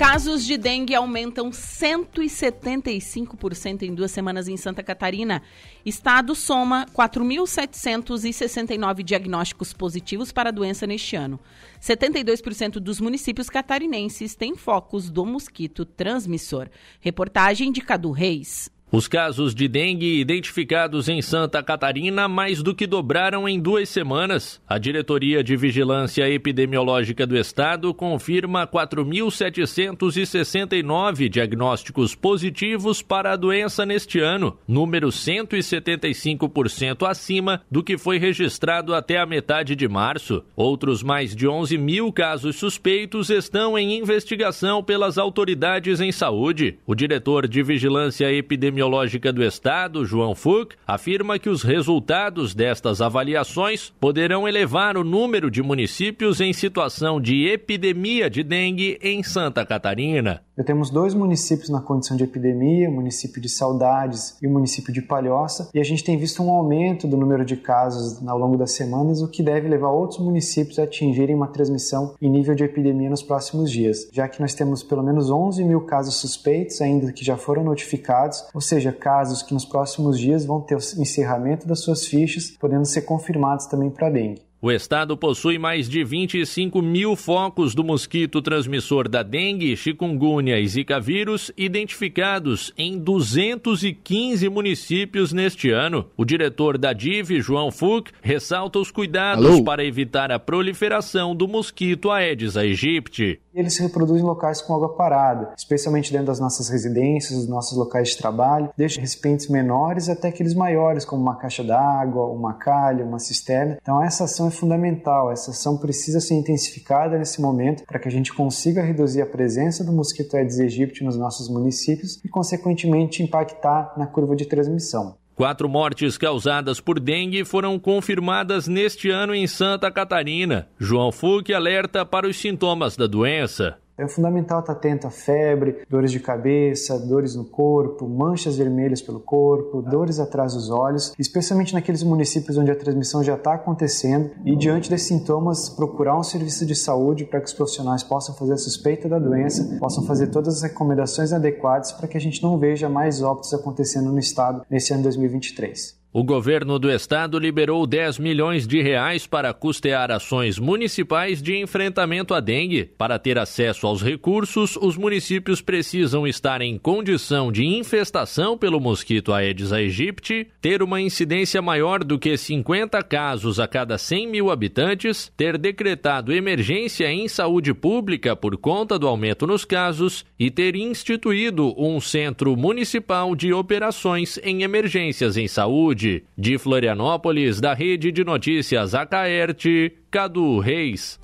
casos de dengue aumentam 175% em duas semanas em Santa Catarina. Estado soma 4.769 diagnósticos positivos para a doença neste ano. 72% dos municípios catarinenses têm focos do mosquito transmissor. Reportagem de Cadu Reis. Os casos de dengue identificados em Santa Catarina mais do que dobraram em duas semanas. A Diretoria de Vigilância Epidemiológica do Estado confirma 4.769 diagnósticos positivos para a doença neste ano, número 175% acima do que foi registrado até a metade de março. Outros mais de 11 mil casos suspeitos estão em investigação pelas autoridades em saúde. O diretor de Vigilância Epidemiológica Epidemiológica do Estado, João Fux, afirma que os resultados destas avaliações poderão elevar o número de municípios em situação de epidemia de dengue em Santa Catarina. Já temos dois municípios na condição de epidemia, o município de Saudades e o município de Palhoça, e a gente tem visto um aumento do número de casos ao longo das semanas, o que deve levar outros municípios a atingirem uma transmissão em nível de epidemia nos próximos dias, já que nós temos pelo menos 11 mil casos suspeitos ainda que já foram notificados, ou seja, casos que nos próximos dias vão ter o encerramento das suas fichas, podendo ser confirmados também para dengue. O estado possui mais de 25 mil focos do mosquito transmissor da dengue, chikungunya e zika vírus identificados em 215 municípios neste ano. O diretor da DIV, João Fuch, ressalta os cuidados Alô? para evitar a proliferação do mosquito Aedes aegypti. Ele se reproduz em locais com água parada, especialmente dentro das nossas residências, dos nossos locais de trabalho, desde recipientes menores até aqueles maiores, como uma caixa d'água, uma calha, uma cisterna. Então essa ação é fundamental, essa ação precisa ser intensificada nesse momento para que a gente consiga reduzir a presença do mosquito Aedes aegypti nos nossos municípios e, consequentemente, impactar na curva de transmissão. Quatro mortes causadas por dengue foram confirmadas neste ano em Santa Catarina. João Fuque alerta para os sintomas da doença. É fundamental estar atento a febre, dores de cabeça, dores no corpo, manchas vermelhas pelo corpo, dores atrás dos olhos, especialmente naqueles municípios onde a transmissão já está acontecendo e diante desses sintomas procurar um serviço de saúde para que os profissionais possam fazer a suspeita da doença, possam fazer todas as recomendações adequadas para que a gente não veja mais óbitos acontecendo no estado nesse ano 2023. O governo do estado liberou 10 milhões de reais para custear ações municipais de enfrentamento à dengue. Para ter acesso aos recursos, os municípios precisam estar em condição de infestação pelo mosquito Aedes aegypti, ter uma incidência maior do que 50 casos a cada 100 mil habitantes, ter decretado emergência em saúde pública por conta do aumento nos casos e ter instituído um centro municipal de operações em emergências em saúde Saúde. De Florianópolis, da Rede de Notícias Acaerte, Cadu Reis.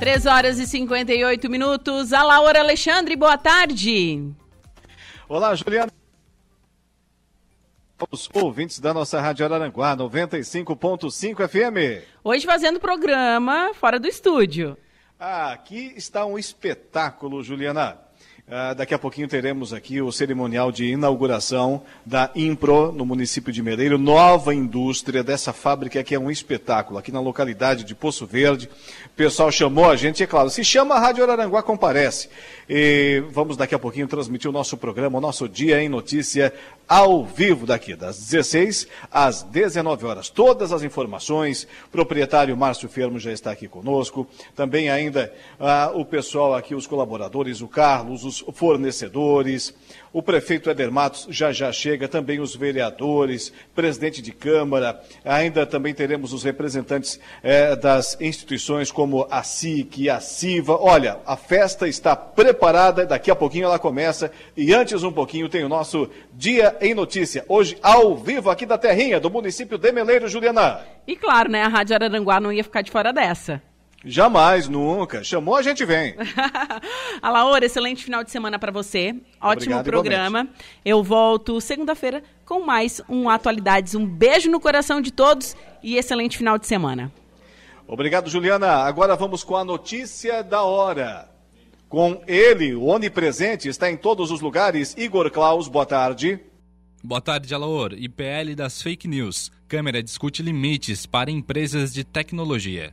3 horas e 58 minutos. A Laura Alexandre, boa tarde. Olá, Juliana. Os ouvintes da nossa Rádio Araranguá 95.5 FM. Hoje fazendo programa fora do estúdio. Ah, aqui está um espetáculo, Juliana. Uh, daqui a pouquinho teremos aqui o cerimonial de inauguração da Impro no município de Mereiro, nova indústria dessa fábrica que é um espetáculo aqui na localidade de Poço Verde. O pessoal chamou a gente, é claro, se chama a Rádio Araranguá, comparece. E vamos daqui a pouquinho transmitir o nosso programa, o nosso Dia em Notícia, ao vivo daqui, das 16 às 19 horas. Todas as informações, proprietário Márcio Fermo já está aqui conosco, também ainda ah, o pessoal aqui, os colaboradores, o Carlos, os fornecedores, o prefeito Eder Matos já já chega, também os vereadores, presidente de Câmara, ainda também teremos os representantes eh, das instituições como a SIC a CIVA. Olha, a festa está preparada, daqui a pouquinho ela começa e antes um pouquinho tem o nosso Dia em Notícia, hoje ao vivo aqui da Terrinha, do município de Meleiro, Juliana. E claro, né, a Rádio Araranguá não ia ficar de fora dessa. Jamais, nunca. Chamou, a gente vem. Alaor, excelente final de semana para você. Ótimo Obrigado, programa. Igualmente. Eu volto segunda-feira com mais um Atualidades. Um beijo no coração de todos e excelente final de semana. Obrigado, Juliana. Agora vamos com a notícia da hora. Com ele, o onipresente, está em todos os lugares. Igor Klaus, boa tarde. Boa tarde, Alaor. IPL das fake news. Câmara discute limites para empresas de tecnologia.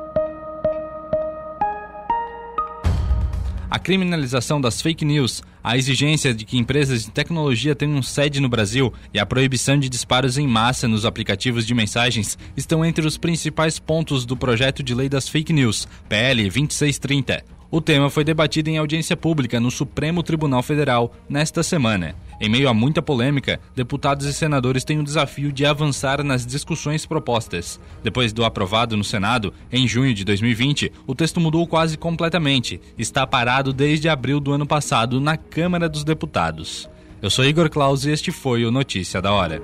A criminalização das fake news, a exigência de que empresas de tecnologia tenham sede no Brasil e a proibição de disparos em massa nos aplicativos de mensagens estão entre os principais pontos do projeto de lei das fake news, PL 2630. O tema foi debatido em audiência pública no Supremo Tribunal Federal nesta semana. Em meio a muita polêmica, deputados e senadores têm o desafio de avançar nas discussões propostas. Depois do aprovado no Senado, em junho de 2020, o texto mudou quase completamente. Está parado desde abril do ano passado na Câmara dos Deputados. Eu sou Igor Claus e este foi o Notícia da Hora.